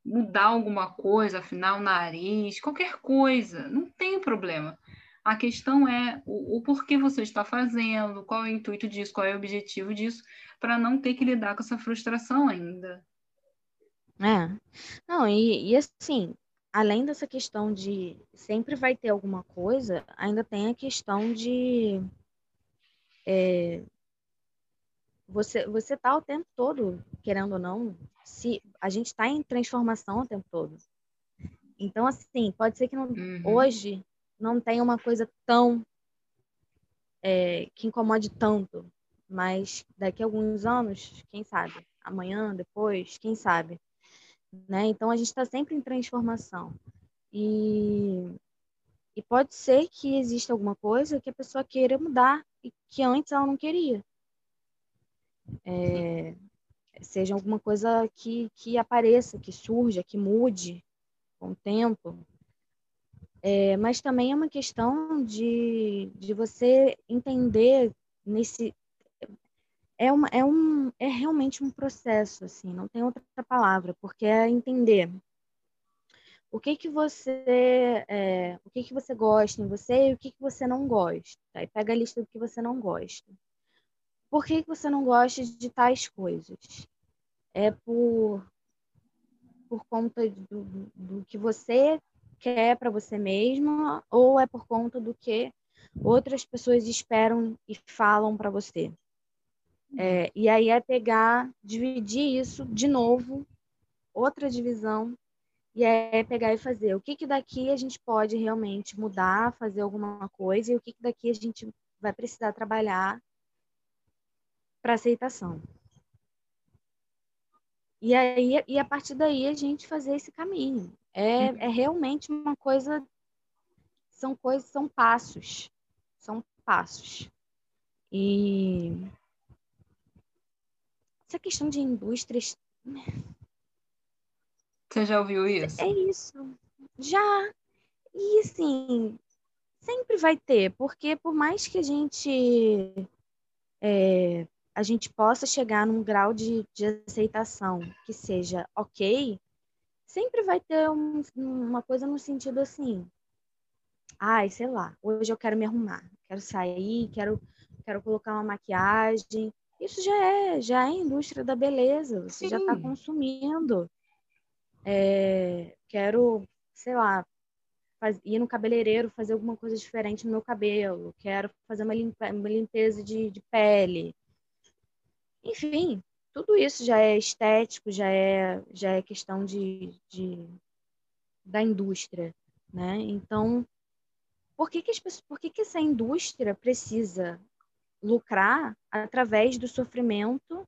mudar alguma coisa, afinar o nariz, qualquer coisa, não tem problema. A questão é o, o porquê você está fazendo, qual é o intuito disso, qual é o objetivo disso, para não ter que lidar com essa frustração ainda. É. Não, e, e assim, além dessa questão de sempre vai ter alguma coisa, ainda tem a questão de é, você você tá o tempo todo, querendo ou não, se a gente está em transformação o tempo todo. Então, assim, pode ser que não, uhum. hoje não tenha uma coisa tão é, que incomode tanto, mas daqui a alguns anos, quem sabe? Amanhã, depois, quem sabe? Né? Então, a gente está sempre em transformação. E, e pode ser que exista alguma coisa que a pessoa queira mudar e que antes ela não queria é, seja alguma coisa que, que apareça, que surja, que mude com o tempo. É, mas também é uma questão de, de você entender nesse é, uma, é, um, é realmente um processo, assim, não tem outra palavra, porque é entender o que que você é, o que que você gosta em você e o que que você não gosta. Aí pega a lista do que você não gosta. Por que você não gosta de tais coisas? É por, por conta do, do que você quer para você mesma ou é por conta do que outras pessoas esperam e falam para você? É, e aí é pegar, dividir isso de novo, outra divisão, e é pegar e fazer o que, que daqui a gente pode realmente mudar, fazer alguma coisa, e o que, que daqui a gente vai precisar trabalhar para aceitação. E aí e a partir daí a gente fazer esse caminho. É, é realmente uma coisa são coisas, são passos. São passos. E essa questão de indústrias Você já ouviu isso? É isso. Já. E assim, sempre vai ter, porque por mais que a gente é, a gente possa chegar num grau de, de aceitação que seja ok, sempre vai ter um, uma coisa no sentido assim, ai, sei lá, hoje eu quero me arrumar, quero sair, quero, quero colocar uma maquiagem. Isso já é, já é indústria da beleza, você tá Sim. já está consumindo. É, quero, sei lá, faz, ir no cabeleireiro fazer alguma coisa diferente no meu cabelo, quero fazer uma, limpa, uma limpeza de, de pele. Enfim, tudo isso já é estético, já é, já é questão de, de da indústria, né? Então, por que, que, as pessoas, por que, que essa indústria precisa lucrar através do sofrimento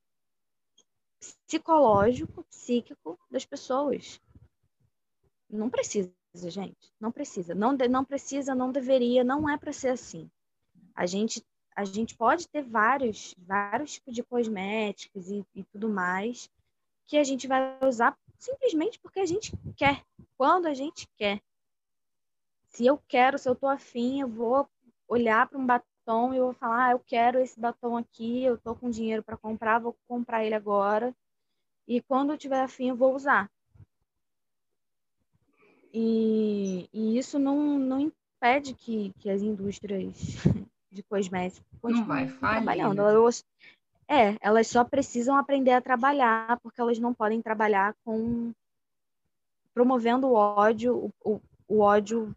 psicológico, psíquico das pessoas? Não precisa, gente. Não precisa. Não, não precisa, não deveria, não é para ser assim. A gente, a gente pode ter vários, vários tipos de cosméticos e, e tudo mais que a gente vai usar simplesmente porque a gente quer, quando a gente quer. Se eu quero, se eu tô afim, eu vou olhar para um batom e eu vou falar, ah, eu quero esse batom aqui, eu tô com dinheiro para comprar, vou comprar ele agora. E quando eu tiver afim, eu vou usar. E, e isso não, não impede que, que as indústrias de cosméticos continuem trabalhando. Né? É, elas só precisam aprender a trabalhar, porque elas não podem trabalhar com promovendo o ódio, o, o ódio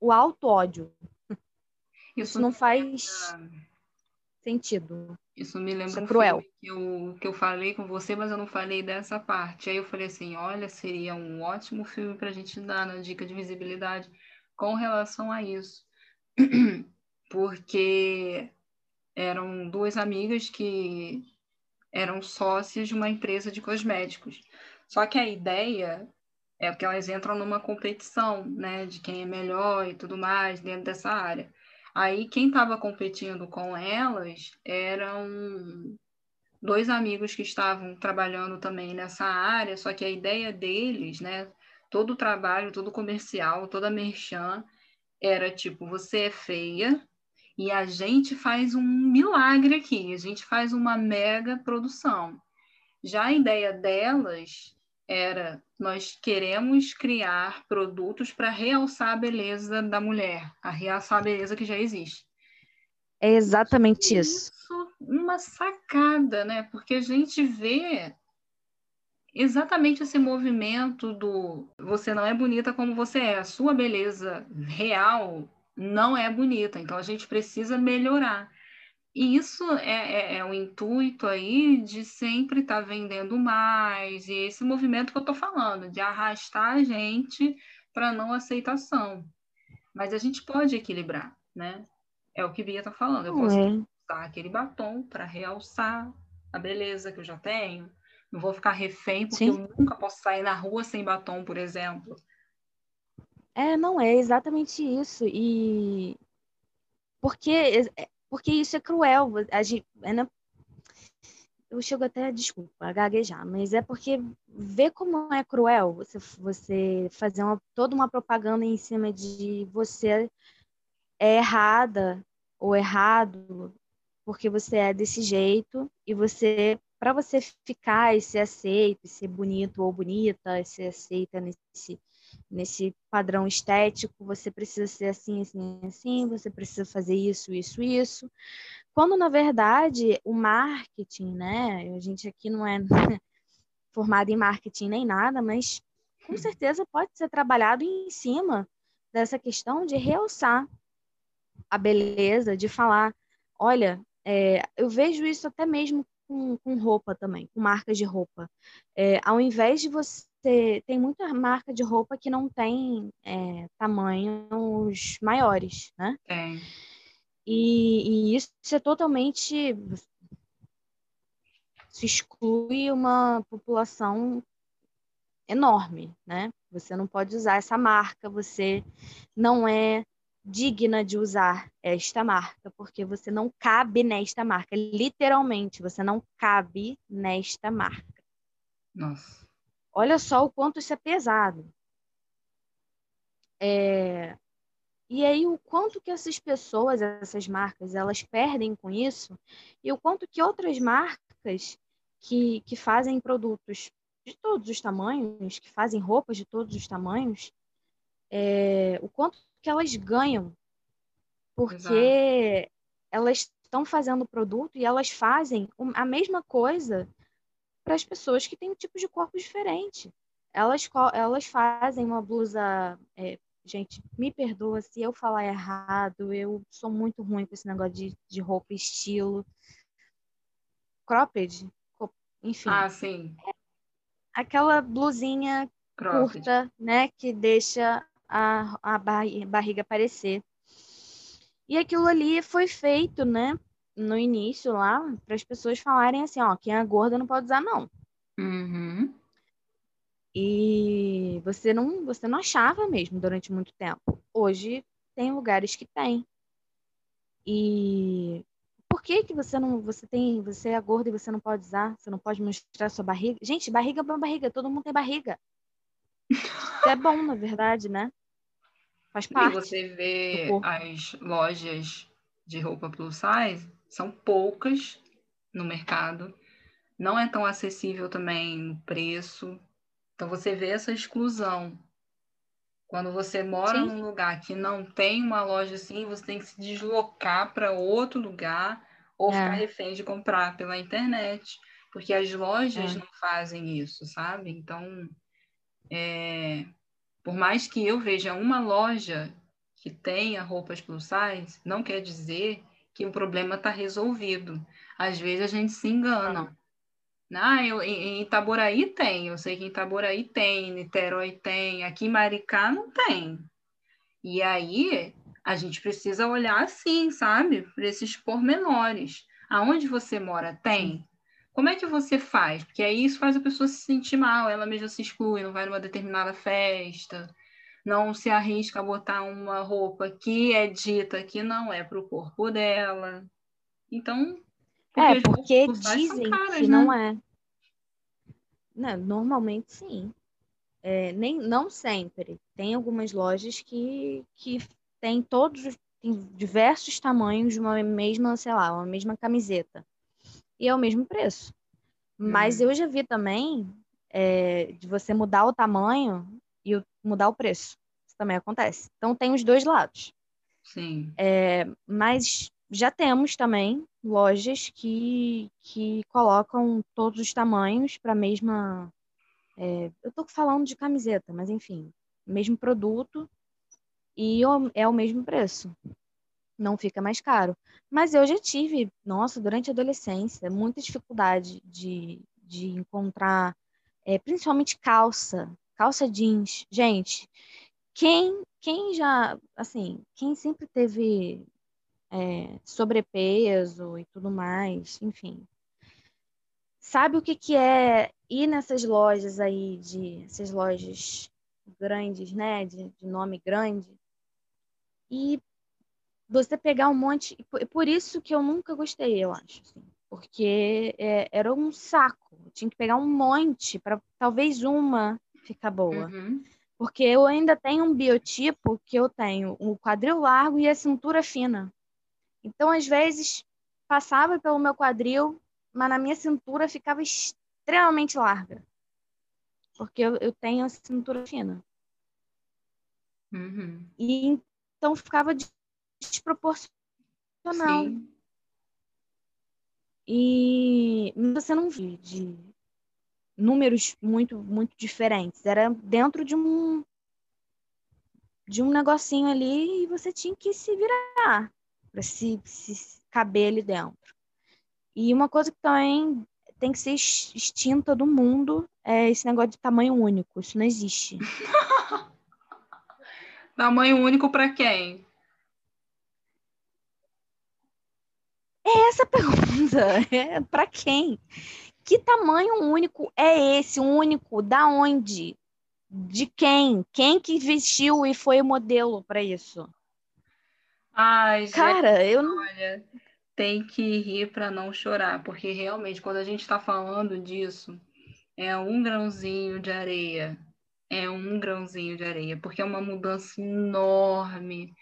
o auto-ódio. Isso, Isso não faz sentido. Isso me lembra Isso é cruel. que eu, que eu falei com você, mas eu não falei dessa parte. Aí eu falei assim: olha, seria um ótimo filme para a gente dar na dica de visibilidade com relação a isso. Porque eram duas amigas que eram sócias de uma empresa de cosméticos. Só que a ideia é porque elas entram numa competição, né, de quem é melhor e tudo mais dentro dessa área. Aí quem estava competindo com elas eram dois amigos que estavam trabalhando também nessa área, só que a ideia deles, né, todo o trabalho, todo o comercial, toda a merchan era tipo, você é feia e a gente faz um milagre aqui, a gente faz uma mega produção. Já a ideia delas era nós queremos criar produtos para realçar a beleza da mulher, a realçar a beleza que já existe. É exatamente isso. Isso uma sacada, né? Porque a gente vê exatamente esse movimento do você não é bonita como você é, a sua beleza real não é bonita, então a gente precisa melhorar. E isso é, é, é o intuito aí de sempre estar tá vendendo mais, e esse movimento que eu estou falando, de arrastar a gente para não aceitação. Mas a gente pode equilibrar, né? É o que Bia está falando. Eu posso é. usar aquele batom para realçar a beleza que eu já tenho. Não vou ficar refém, porque Sim. eu nunca posso sair na rua sem batom, por exemplo. É, não, é exatamente isso. E porque porque isso é cruel. A gente, é eu chego até, desculpa, a gaguejar, mas é porque ver como é cruel você, você fazer uma, toda uma propaganda em cima de você é errada ou errado porque você é desse jeito e você para você ficar e ser aceito, e ser bonito ou bonita, e ser aceita nesse nesse padrão estético, você precisa ser assim, assim, assim, você precisa fazer isso, isso, isso. Quando, na verdade, o marketing, né? A gente aqui não é formado em marketing nem nada, mas com certeza pode ser trabalhado em cima dessa questão de realçar a beleza, de falar, olha, é, eu vejo isso até mesmo com, com, roupa também, com marcas de roupa. É, ao invés de você você tem muita marca de roupa que não tem é, tamanhos maiores, né? Tem. E, e, isso é totalmente se exclui uma população enorme, né? Você não pode usar essa marca, você não é digna de usar esta marca, porque você não cabe nesta marca. Literalmente, você não cabe nesta marca. Nossa. Olha só o quanto isso é pesado. É... E aí o quanto que essas pessoas, essas marcas, elas perdem com isso e o quanto que outras marcas que, que fazem produtos de todos os tamanhos, que fazem roupas de todos os tamanhos, é, o quanto que elas ganham, porque Exato. elas estão fazendo produto e elas fazem a mesma coisa para as pessoas que têm um tipo de corpo diferente. Elas, elas fazem uma blusa. É, gente, me perdoa se eu falar errado, eu sou muito ruim com esse negócio de, de roupa estilo. Cropped, enfim. Ah, sim. Aquela blusinha Cropped. curta, né, que deixa a, a barriga aparecer. E aquilo ali foi feito, né, no início lá, para as pessoas falarem assim, ó, quem é gorda não pode usar, não. Uhum. E você não, você não achava mesmo durante muito tempo. Hoje tem lugares que tem. E por que que você não, você tem, você é gorda e você não pode usar? Você não pode mostrar sua barriga? Gente, barriga é uma barriga, todo mundo tem barriga. é bom, na verdade, né? Faz parte. E você vê as lojas de roupa plus size, são poucas no mercado. Não é tão acessível também o preço. Então você vê essa exclusão. Quando você mora Sim. num lugar que não tem uma loja assim, você tem que se deslocar para outro lugar ou é. ficar refém de comprar pela internet, porque as lojas é. não fazem isso, sabe? Então, é, por mais que eu veja uma loja que tenha roupas plus size, não quer dizer que o problema está resolvido. Às vezes a gente se engana. Ah, eu, em Itaboraí tem, eu sei que em Itaboraí tem, em Niterói tem, aqui em Maricá não tem. E aí a gente precisa olhar assim, sabe? Para esses pormenores. Aonde você mora tem? Como é que você faz? Porque aí isso faz a pessoa se sentir mal, ela mesma se exclui, não vai numa determinada festa, não se arrisca a botar uma roupa que é dita que não é para o corpo dela. Então. Porque é, porque dizem caras, que né? não é. Não, normalmente sim. É, nem, não sempre. Tem algumas lojas que, que tem todos, tem diversos tamanhos de uma mesma, sei lá, uma mesma camiseta e é o mesmo preço. Mas uhum. eu já vi também é, de você mudar o tamanho e mudar o preço. Isso também acontece. Então tem os dois lados. Sim. É, mas já temos também lojas que, que colocam todos os tamanhos para a mesma. É, eu estou falando de camiseta, mas enfim, mesmo produto e é o mesmo preço não fica mais caro. Mas eu já tive, nossa, durante a adolescência, muita dificuldade de, de encontrar, é, principalmente calça, calça jeans. Gente, quem, quem já, assim, quem sempre teve é, sobrepeso e tudo mais, enfim, sabe o que, que é ir nessas lojas aí, de essas lojas grandes, né, de, de nome grande, e você pegar um monte. Por isso que eu nunca gostei, eu acho. Assim, porque é, era um saco. Tinha que pegar um monte para talvez uma ficar boa. Uhum. Porque eu ainda tenho um biotipo que eu tenho o quadril largo e a cintura fina. Então, às vezes, passava pelo meu quadril, mas na minha cintura ficava extremamente larga. Porque eu, eu tenho a cintura fina. Uhum. E então ficava desproporcional. Sim. E você não viu de números muito, muito diferentes. Era dentro de um de um negocinho ali e você tinha que se virar para se, se caber ali dentro. E uma coisa que também tem que ser extinta do mundo é esse negócio de tamanho único. Isso não existe. tamanho único para quem? É essa a pergunta. É para quem? Que tamanho único é esse? Único? Da onde? De quem? Quem que vestiu e foi o modelo para isso? Ai, Cara, gente, eu não. Olha, tem que rir para não chorar, porque realmente, quando a gente está falando disso, é um grãozinho de areia. É um grãozinho de areia, porque é uma mudança enorme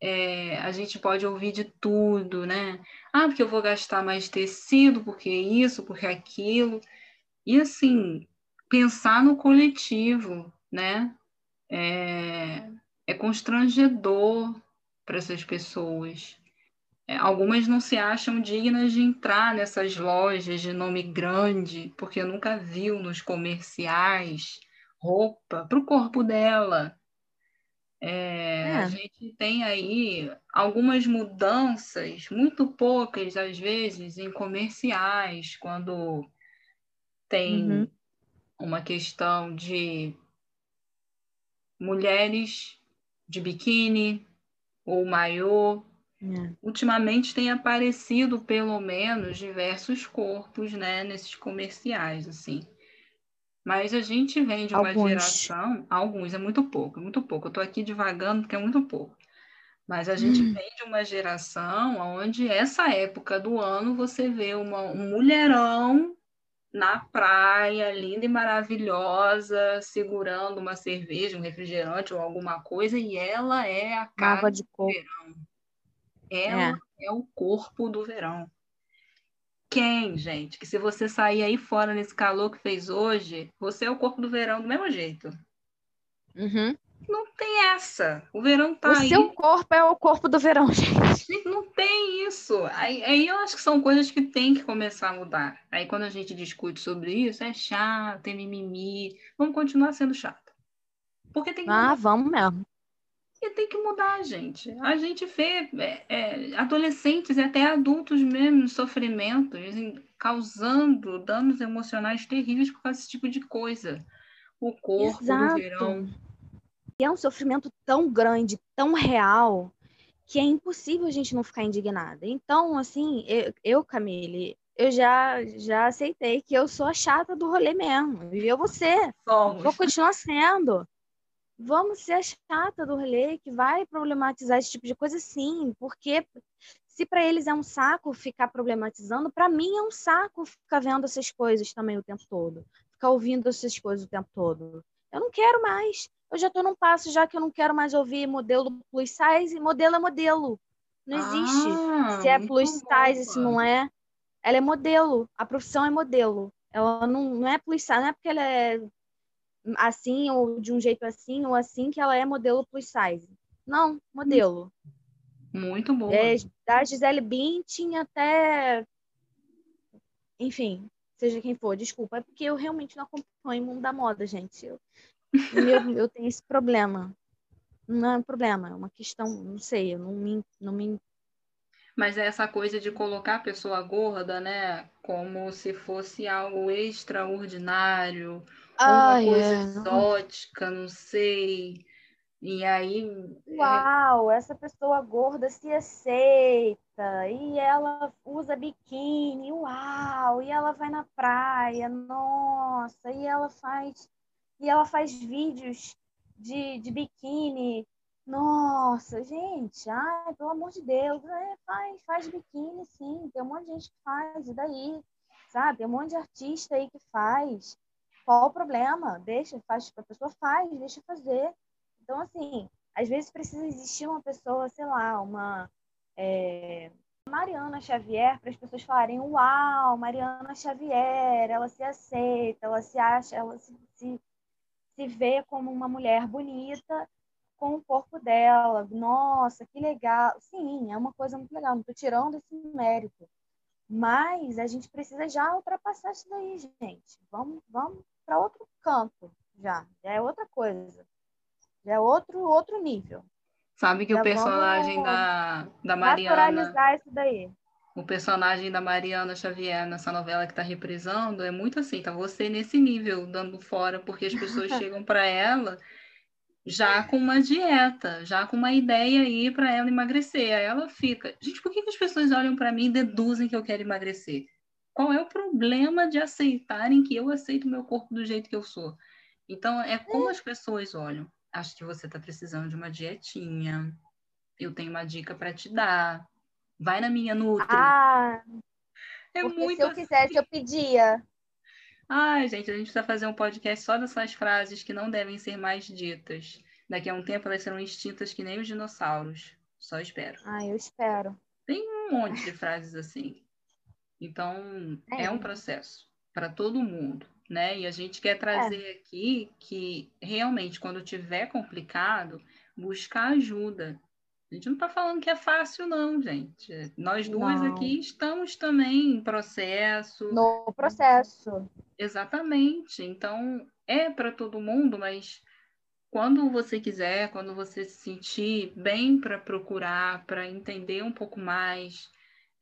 é, a gente pode ouvir de tudo, né? Ah, porque eu vou gastar mais tecido, porque isso, porque aquilo. E assim, pensar no coletivo, né? É, é constrangedor para essas pessoas. É, algumas não se acham dignas de entrar nessas lojas de nome grande, porque nunca viu nos comerciais roupa para o corpo dela. É, é. A gente tem aí algumas mudanças, muito poucas às vezes, em comerciais, quando tem uhum. uma questão de mulheres de biquíni ou maiô. É. Ultimamente tem aparecido pelo menos diversos corpos, né, nesses comerciais, assim. Mas a gente vem de uma alguns. geração, alguns, é muito pouco, é muito pouco. Eu estou aqui divagando porque é muito pouco. Mas a gente hum. vem de uma geração onde essa época do ano você vê uma, um mulherão na praia, linda e maravilhosa, segurando uma cerveja, um refrigerante ou alguma coisa, e ela é a cara de do verão. Ela é. é o corpo do verão. Quem, gente? Que se você sair aí fora nesse calor que fez hoje, você é o corpo do verão do mesmo jeito. Uhum. Não tem essa. O verão tá o aí. O seu corpo é o corpo do verão, gente. Não tem isso. Aí, aí, eu acho que são coisas que tem que começar a mudar. Aí quando a gente discute sobre isso, é chato, tem mimimi. Vamos continuar sendo chato. Porque tem que Ah, vamos mesmo. E tem que mudar, gente. A gente vê é, é, adolescentes e até adultos mesmo sofrimentos, causando danos emocionais terríveis por causa desse tipo de coisa. O corpo Exato. do verão e é um sofrimento tão grande, tão real, que é impossível a gente não ficar indignada. Então, assim, eu, eu Camille, eu já, já aceitei que eu sou a chata do rolê mesmo. E eu vou ser. Somos. Vou continuar sendo. Vamos ser a chata do rolê que vai problematizar esse tipo de coisa, sim. Porque se para eles é um saco ficar problematizando, para mim é um saco ficar vendo essas coisas também o tempo todo. Ficar ouvindo essas coisas o tempo todo. Eu não quero mais eu já estou num passo já que eu não quero mais ouvir modelo plus size, modelo é modelo. Não existe ah, se é plus size, se não é. Ela é modelo, a profissão é modelo. Ela não, não é plus size, não é porque ela é assim ou de um jeito assim ou assim que ela é modelo plus size. Não, modelo. Muito bom. É, da Gisele Bündchen até enfim, seja quem for, desculpa, é porque eu realmente não acompanho o mundo da moda, gente. Eu, eu, eu tenho esse problema. Não é um problema, é uma questão, não sei, eu não me, não me. Mas é essa coisa de colocar a pessoa gorda, né? Como se fosse algo extraordinário, uma coisa é. exótica, não sei. E aí. É Uau, essa pessoa gorda se aceita, e ela usa biquíni, uau, e ela vai na praia, nossa, e ela faz e ela faz vídeos de, de biquíni. Nossa, gente, ai, pelo amor de Deus, é, faz, faz biquíni, sim, tem um monte de gente que faz, e daí, sabe? Tem um monte de artista aí que faz. Qual o problema? Deixa, faz, a pessoa faz, deixa fazer. Então, assim, às vezes precisa existir uma pessoa, sei lá, uma é, Mariana Xavier, para as pessoas falarem, uau, Mariana Xavier, ela se aceita, ela se acha, ela se, se se vê como uma mulher bonita com o corpo dela. Nossa, que legal. Sim, é uma coisa muito legal, não estou tirando esse mérito. Mas a gente precisa já ultrapassar isso daí, gente. Vamos, vamos para outro campo já. Já é outra coisa. Já é outro, outro nível. Sabe que já o personagem da, da Mariana. Isso daí o personagem da Mariana Xavier nessa novela que está reprisando é muito assim, tá você nesse nível dando fora, porque as pessoas chegam para ela já com uma dieta, já com uma ideia aí para ela emagrecer. Aí ela fica, gente, por que, que as pessoas olham para mim e deduzem que eu quero emagrecer? Qual é o problema de aceitarem que eu aceito meu corpo do jeito que eu sou? Então, é como as pessoas olham. Acho que você está precisando de uma dietinha. Eu tenho uma dica para te dar Vai na minha Nutri. Ah, é muito se eu assim. quisesse, eu pedia. Ai, gente, a gente precisa fazer um podcast só dessas frases que não devem ser mais ditas. Daqui a um tempo elas serão extintas que nem os dinossauros. Só espero. Ah, eu espero. Tem um monte de frases assim. Então, é, é um processo para todo mundo, né? E a gente quer trazer é. aqui que realmente, quando tiver complicado, buscar ajuda. A gente não está falando que é fácil, não, gente. Nós duas não. aqui estamos também em processo. No processo. Exatamente. Então, é para todo mundo, mas quando você quiser, quando você se sentir bem para procurar, para entender um pouco mais,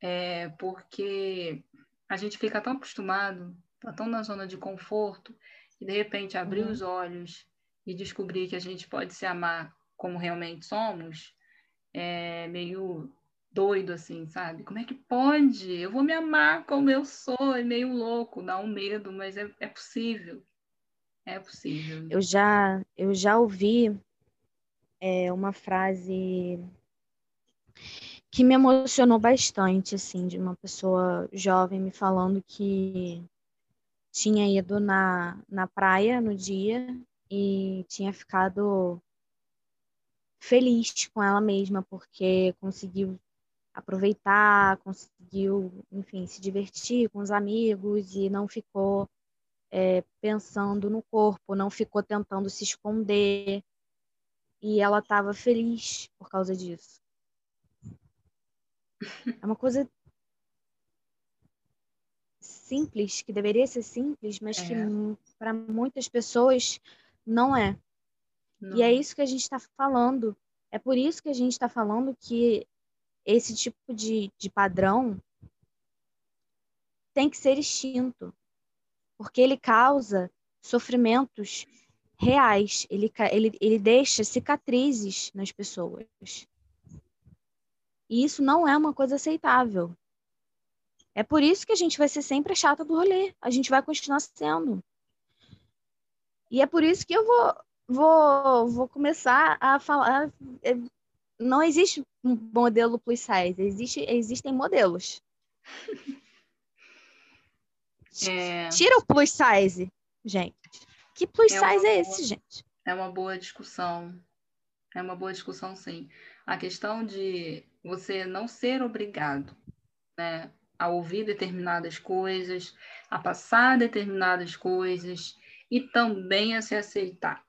é, porque a gente fica tão acostumado, tá tão na zona de conforto, e de repente abrir uhum. os olhos e descobrir que a gente pode se amar como realmente somos, é meio doido assim, sabe? Como é que pode? Eu vou me amar como eu sou, é meio louco, dá um medo, mas é, é possível. É possível. Eu já, eu já ouvi é, uma frase que me emocionou bastante, assim, de uma pessoa jovem me falando que tinha ido na, na praia no dia e tinha ficado feliz com ela mesma, porque conseguiu aproveitar, conseguiu, enfim, se divertir com os amigos e não ficou é, pensando no corpo, não ficou tentando se esconder. E ela estava feliz por causa disso. É uma coisa simples, que deveria ser simples, mas é. que para muitas pessoas não é. Não. E é isso que a gente está falando. É por isso que a gente está falando que esse tipo de, de padrão tem que ser extinto porque ele causa sofrimentos reais, ele, ele, ele deixa cicatrizes nas pessoas. E isso não é uma coisa aceitável. É por isso que a gente vai ser sempre a chata do rolê. A gente vai continuar sendo. E é por isso que eu vou, vou, vou começar a falar. É, não existe um modelo plus size, existe, existem modelos. É... Tira o plus size, gente. Que plus é size é esse, gente? É uma boa discussão. É uma boa discussão, sim. A questão de você não ser obrigado né, a ouvir determinadas coisas, a passar determinadas coisas e também a se aceitar.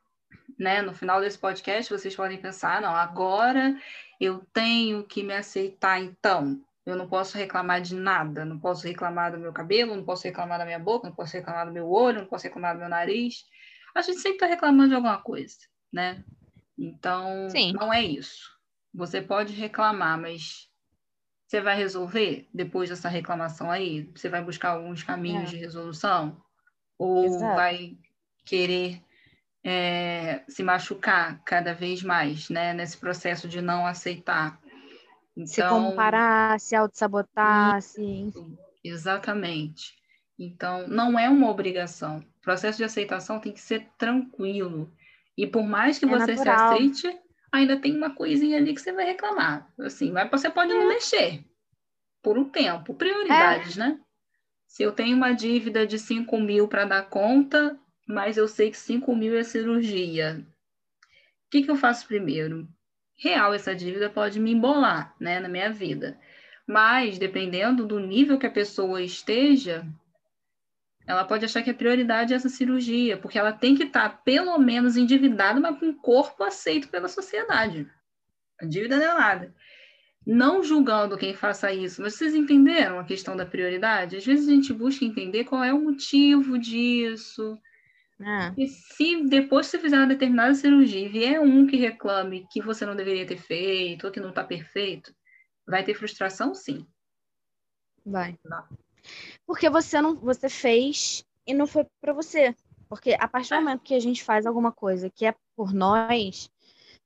Né? No final desse podcast, vocês podem pensar: não, agora eu tenho que me aceitar, então. Eu não posso reclamar de nada, não posso reclamar do meu cabelo, não posso reclamar da minha boca, não posso reclamar do meu olho, não posso reclamar do meu nariz. A gente sempre está reclamando de alguma coisa, né? Então, Sim. não é isso. Você pode reclamar, mas você vai resolver depois dessa reclamação aí? Você vai buscar alguns caminhos é. de resolução? Ou Exato. vai querer é, se machucar cada vez mais, né? Nesse processo de não aceitar então, se comparar, se auto-sabotar, se... Exatamente. Então, não é uma obrigação. O processo de aceitação tem que ser tranquilo. E por mais que é você natural. se aceite, ainda tem uma coisinha ali que você vai reclamar. Assim, mas você pode é. não mexer por um tempo. Prioridades, é. né? Se eu tenho uma dívida de 5 mil para dar conta, mas eu sei que 5 mil é cirurgia. O que, que eu faço primeiro? real essa dívida pode me embolar, né, na minha vida. Mas, dependendo do nível que a pessoa esteja, ela pode achar que a prioridade é essa cirurgia, porque ela tem que estar, pelo menos, endividada, mas com um corpo aceito pela sociedade. A dívida não é nada. Não julgando quem faça isso, mas vocês entenderam a questão da prioridade? Às vezes a gente busca entender qual é o motivo disso, é. E se depois que você fizer uma determinada cirurgia e vier um que reclame que você não deveria ter feito ou que não está perfeito, vai ter frustração, sim. Vai. Não. Porque você não, você fez e não foi para você. Porque a partir do é. momento que a gente faz alguma coisa que é por nós,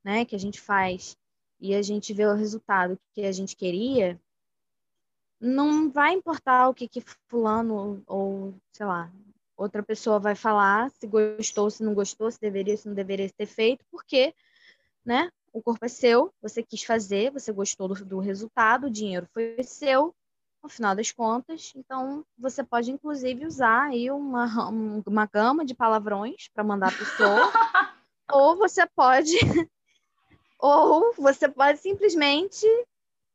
né, que a gente faz e a gente vê o resultado que a gente queria, não vai importar o que que fulano ou, sei lá, outra pessoa vai falar se gostou, se não gostou, se deveria, se não deveria ter feito, porque, né? O corpo é seu, você quis fazer, você gostou do, do resultado, o dinheiro foi seu, no final das contas. Então, você pode, inclusive, usar aí uma, uma gama de palavrões para mandar a pessoa, ou você pode Ou você pode simplesmente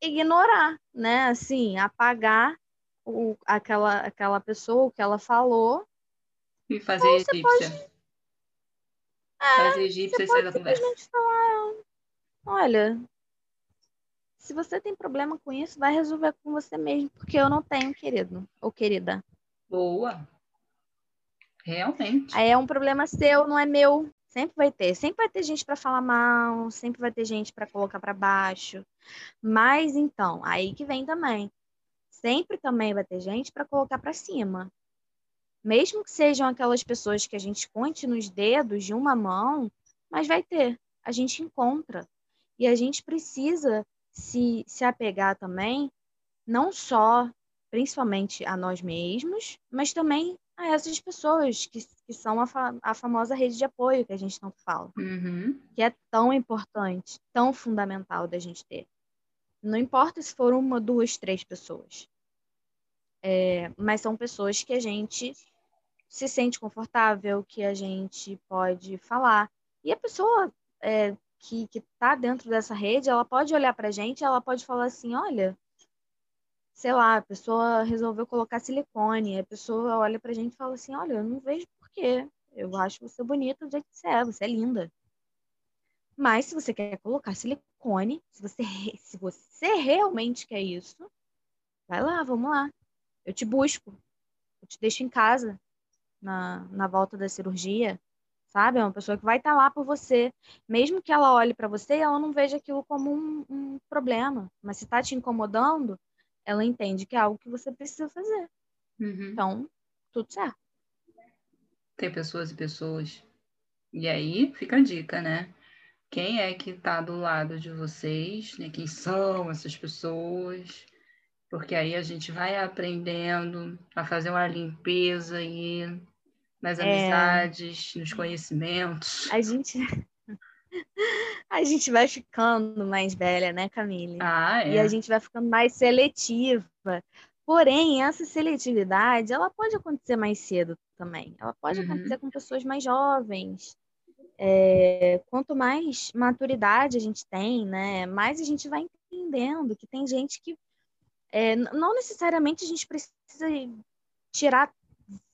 ignorar, né? Assim, apagar o, aquela, aquela pessoa, o que ela falou. E fazer egípcia. Pode... É, fazer egípcia e sair da conversa. Falar, olha, se você tem problema com isso, vai resolver com você mesmo, porque eu não tenho, querido ou querida. Boa. Realmente. Aí é um problema seu, não é meu. Sempre vai ter. Sempre vai ter gente para falar mal, sempre vai ter gente para colocar para baixo. Mas então, aí que vem também. Sempre também vai ter gente para colocar para cima. Mesmo que sejam aquelas pessoas que a gente conte nos dedos de uma mão, mas vai ter. A gente encontra. E a gente precisa se, se apegar também, não só, principalmente a nós mesmos, mas também a essas pessoas que, que são a, fa a famosa rede de apoio que a gente não fala, uhum. que é tão importante, tão fundamental da gente ter. Não importa se for uma, duas, três pessoas, é, mas são pessoas que a gente se sente confortável, que a gente pode falar. E a pessoa é, que está dentro dessa rede, ela pode olhar para a gente, ela pode falar assim, olha, sei lá, a pessoa resolveu colocar silicone, a pessoa olha pra gente e fala assim, olha, eu não vejo por quê. Eu acho você bonita do jeito que você é, você é linda. Mas se você quer colocar silicone, se você, se você realmente quer isso, vai lá, vamos lá. Eu te busco. Eu te deixo em casa na, na volta da cirurgia. Sabe? É uma pessoa que vai estar tá lá por você. Mesmo que ela olhe para você e ela não veja aquilo como um, um problema. Mas se está te incomodando, ela entende que é algo que você precisa fazer. Uhum. Então, tudo certo. Tem pessoas e pessoas. E aí fica a dica, né? Quem é que está do lado de vocês, né? Quem são essas pessoas? Porque aí a gente vai aprendendo a fazer uma limpeza aí nas é... amizades, nos conhecimentos. A gente a gente vai ficando mais velha, né, Camille? Ah, é. E a gente vai ficando mais seletiva. Porém, essa seletividade, ela pode acontecer mais cedo também. Ela pode uhum. acontecer com pessoas mais jovens. É, quanto mais maturidade a gente tem, né, mais a gente vai entendendo que tem gente que é, não necessariamente a gente precisa tirar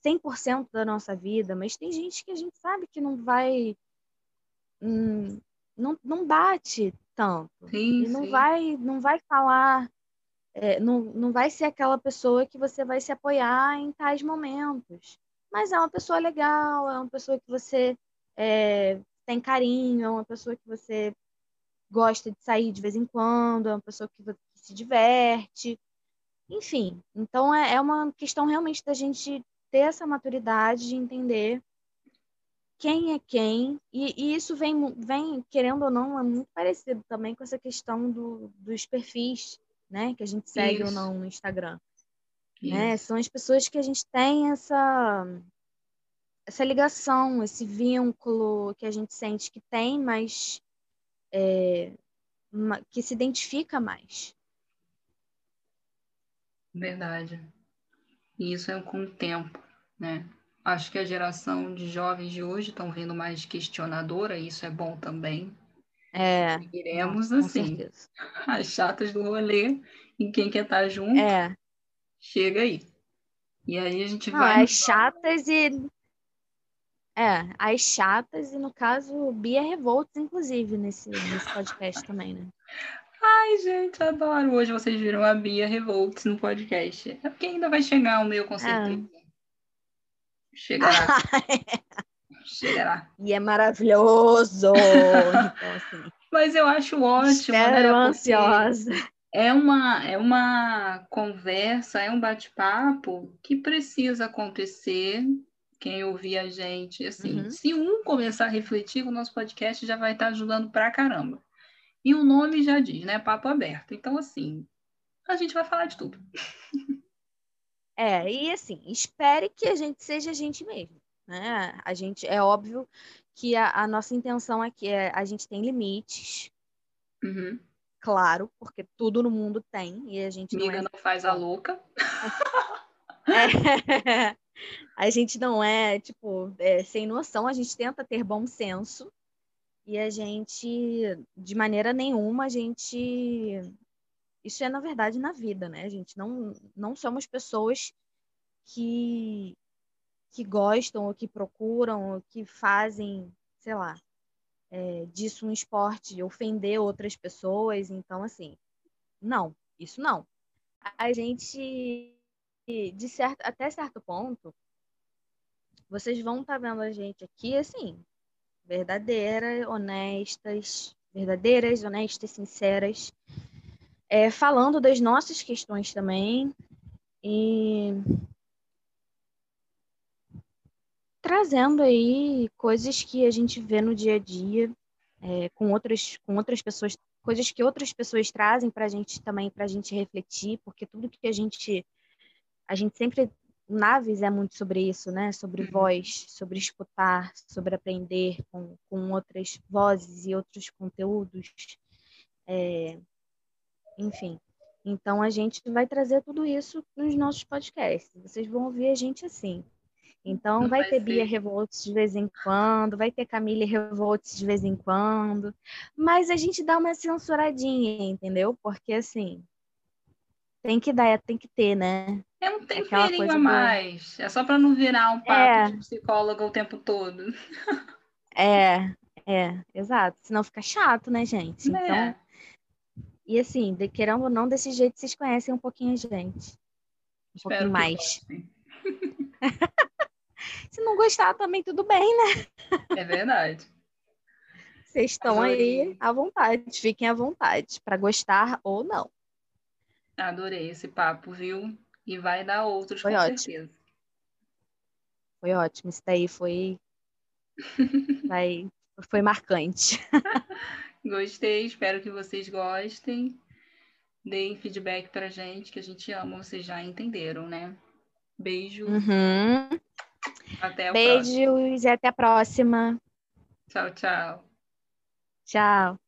100% da nossa vida, mas tem gente que a gente sabe que não vai Hum, não, não bate tanto. Sim, e não sim. vai não vai falar, é, não, não vai ser aquela pessoa que você vai se apoiar em tais momentos. Mas é uma pessoa legal, é uma pessoa que você é, tem carinho, é uma pessoa que você gosta de sair de vez em quando, é uma pessoa que, se diverte. Enfim, então é, é uma questão realmente da gente ter essa maturidade de entender quem é quem, e, e, isso vem, vem, querendo ou não, é muito parecido também com essa questão do, dos perfis, né, que a gente segue isso. ou não no Instagram. Né? São as pessoas que a gente tem essa, essa ligação, esse vínculo que a gente sente que tem, mas é, que se identifica mais. Verdade. E isso é com o tempo, né? Acho que a geração de jovens de hoje estão vindo mais questionadora, e isso é bom também. É. Iremos assim, certeza. as chatas do rolê, e quem quer estar tá junto, é. chega aí. E aí a gente Não, vai. As chatas e. É, as chatas, e no caso, Bia Revolts, inclusive, nesse, nesse podcast também, né? Ai, gente, adoro. Hoje vocês viram a Bia Revolts no podcast. É porque ainda vai chegar o meu, com certeza. É. Chegará. Chegará. E é maravilhoso. então, assim, Mas eu acho ótimo. Espero né? ansiosa. É uma, é uma conversa, é um bate-papo que precisa acontecer. Quem ouvir a gente, assim, uhum. se um começar a refletir, o nosso podcast já vai estar ajudando pra caramba. E o nome já diz, né? Papo aberto. Então, assim, a gente vai falar de tudo. É, e assim, espere que a gente seja a gente mesmo. Né? A gente, é óbvio que a, a nossa intenção aqui é a gente tem limites, uhum. claro, porque tudo no mundo tem, e a gente Amiga não, é... não faz a louca. É, a gente não é, tipo, é, sem noção, a gente tenta ter bom senso E a gente, de maneira nenhuma, a gente. Isso é, na verdade, na vida, né? A gente não, não somos pessoas que, que gostam ou que procuram ou que fazem, sei lá, é, disso um esporte, ofender outras pessoas. Então, assim, não, isso não. A gente, de certo, até certo ponto, vocês vão estar tá vendo a gente aqui, assim, verdadeiras, honestas, verdadeiras, honestas, sinceras, é, falando das nossas questões também. E trazendo aí coisas que a gente vê no dia a dia é, com outras com outras pessoas, coisas que outras pessoas trazem para a gente também para a gente refletir, porque tudo que a gente a gente sempre Naves é muito sobre isso, né? Sobre uhum. voz, sobre escutar, sobre aprender com, com outras vozes e outros conteúdos. É, enfim. Então a gente vai trazer tudo isso nos nossos podcasts. Vocês vão ouvir a gente assim. Então vai, vai ter ser. Bia Revolts de vez em quando, vai ter Camille Revolts de vez em quando, mas a gente dá uma censuradinha, entendeu? Porque assim, tem que dar, tem que ter, né? É um temperinho a mais. É só para não virar um papo é. de psicóloga o tempo todo. É, é, exato. Senão fica chato, né, gente? É. Então, e assim, de, querendo ou não, desse jeito vocês conhecem um pouquinho a gente. Um Espero pouquinho mais. Se não gostar também, tudo bem, né? É verdade. Vocês estão aí à vontade, fiquem à vontade, para gostar ou não. Adorei esse papo, viu? E vai dar outros, foi com ótimo. certeza. Foi ótimo. Isso daí foi. vai... Foi marcante. Gostei, espero que vocês gostem. Deem feedback pra gente, que a gente ama, vocês já entenderam, né? Beijo. Uhum. Até a Beijos e até a próxima. Tchau, tchau. Tchau.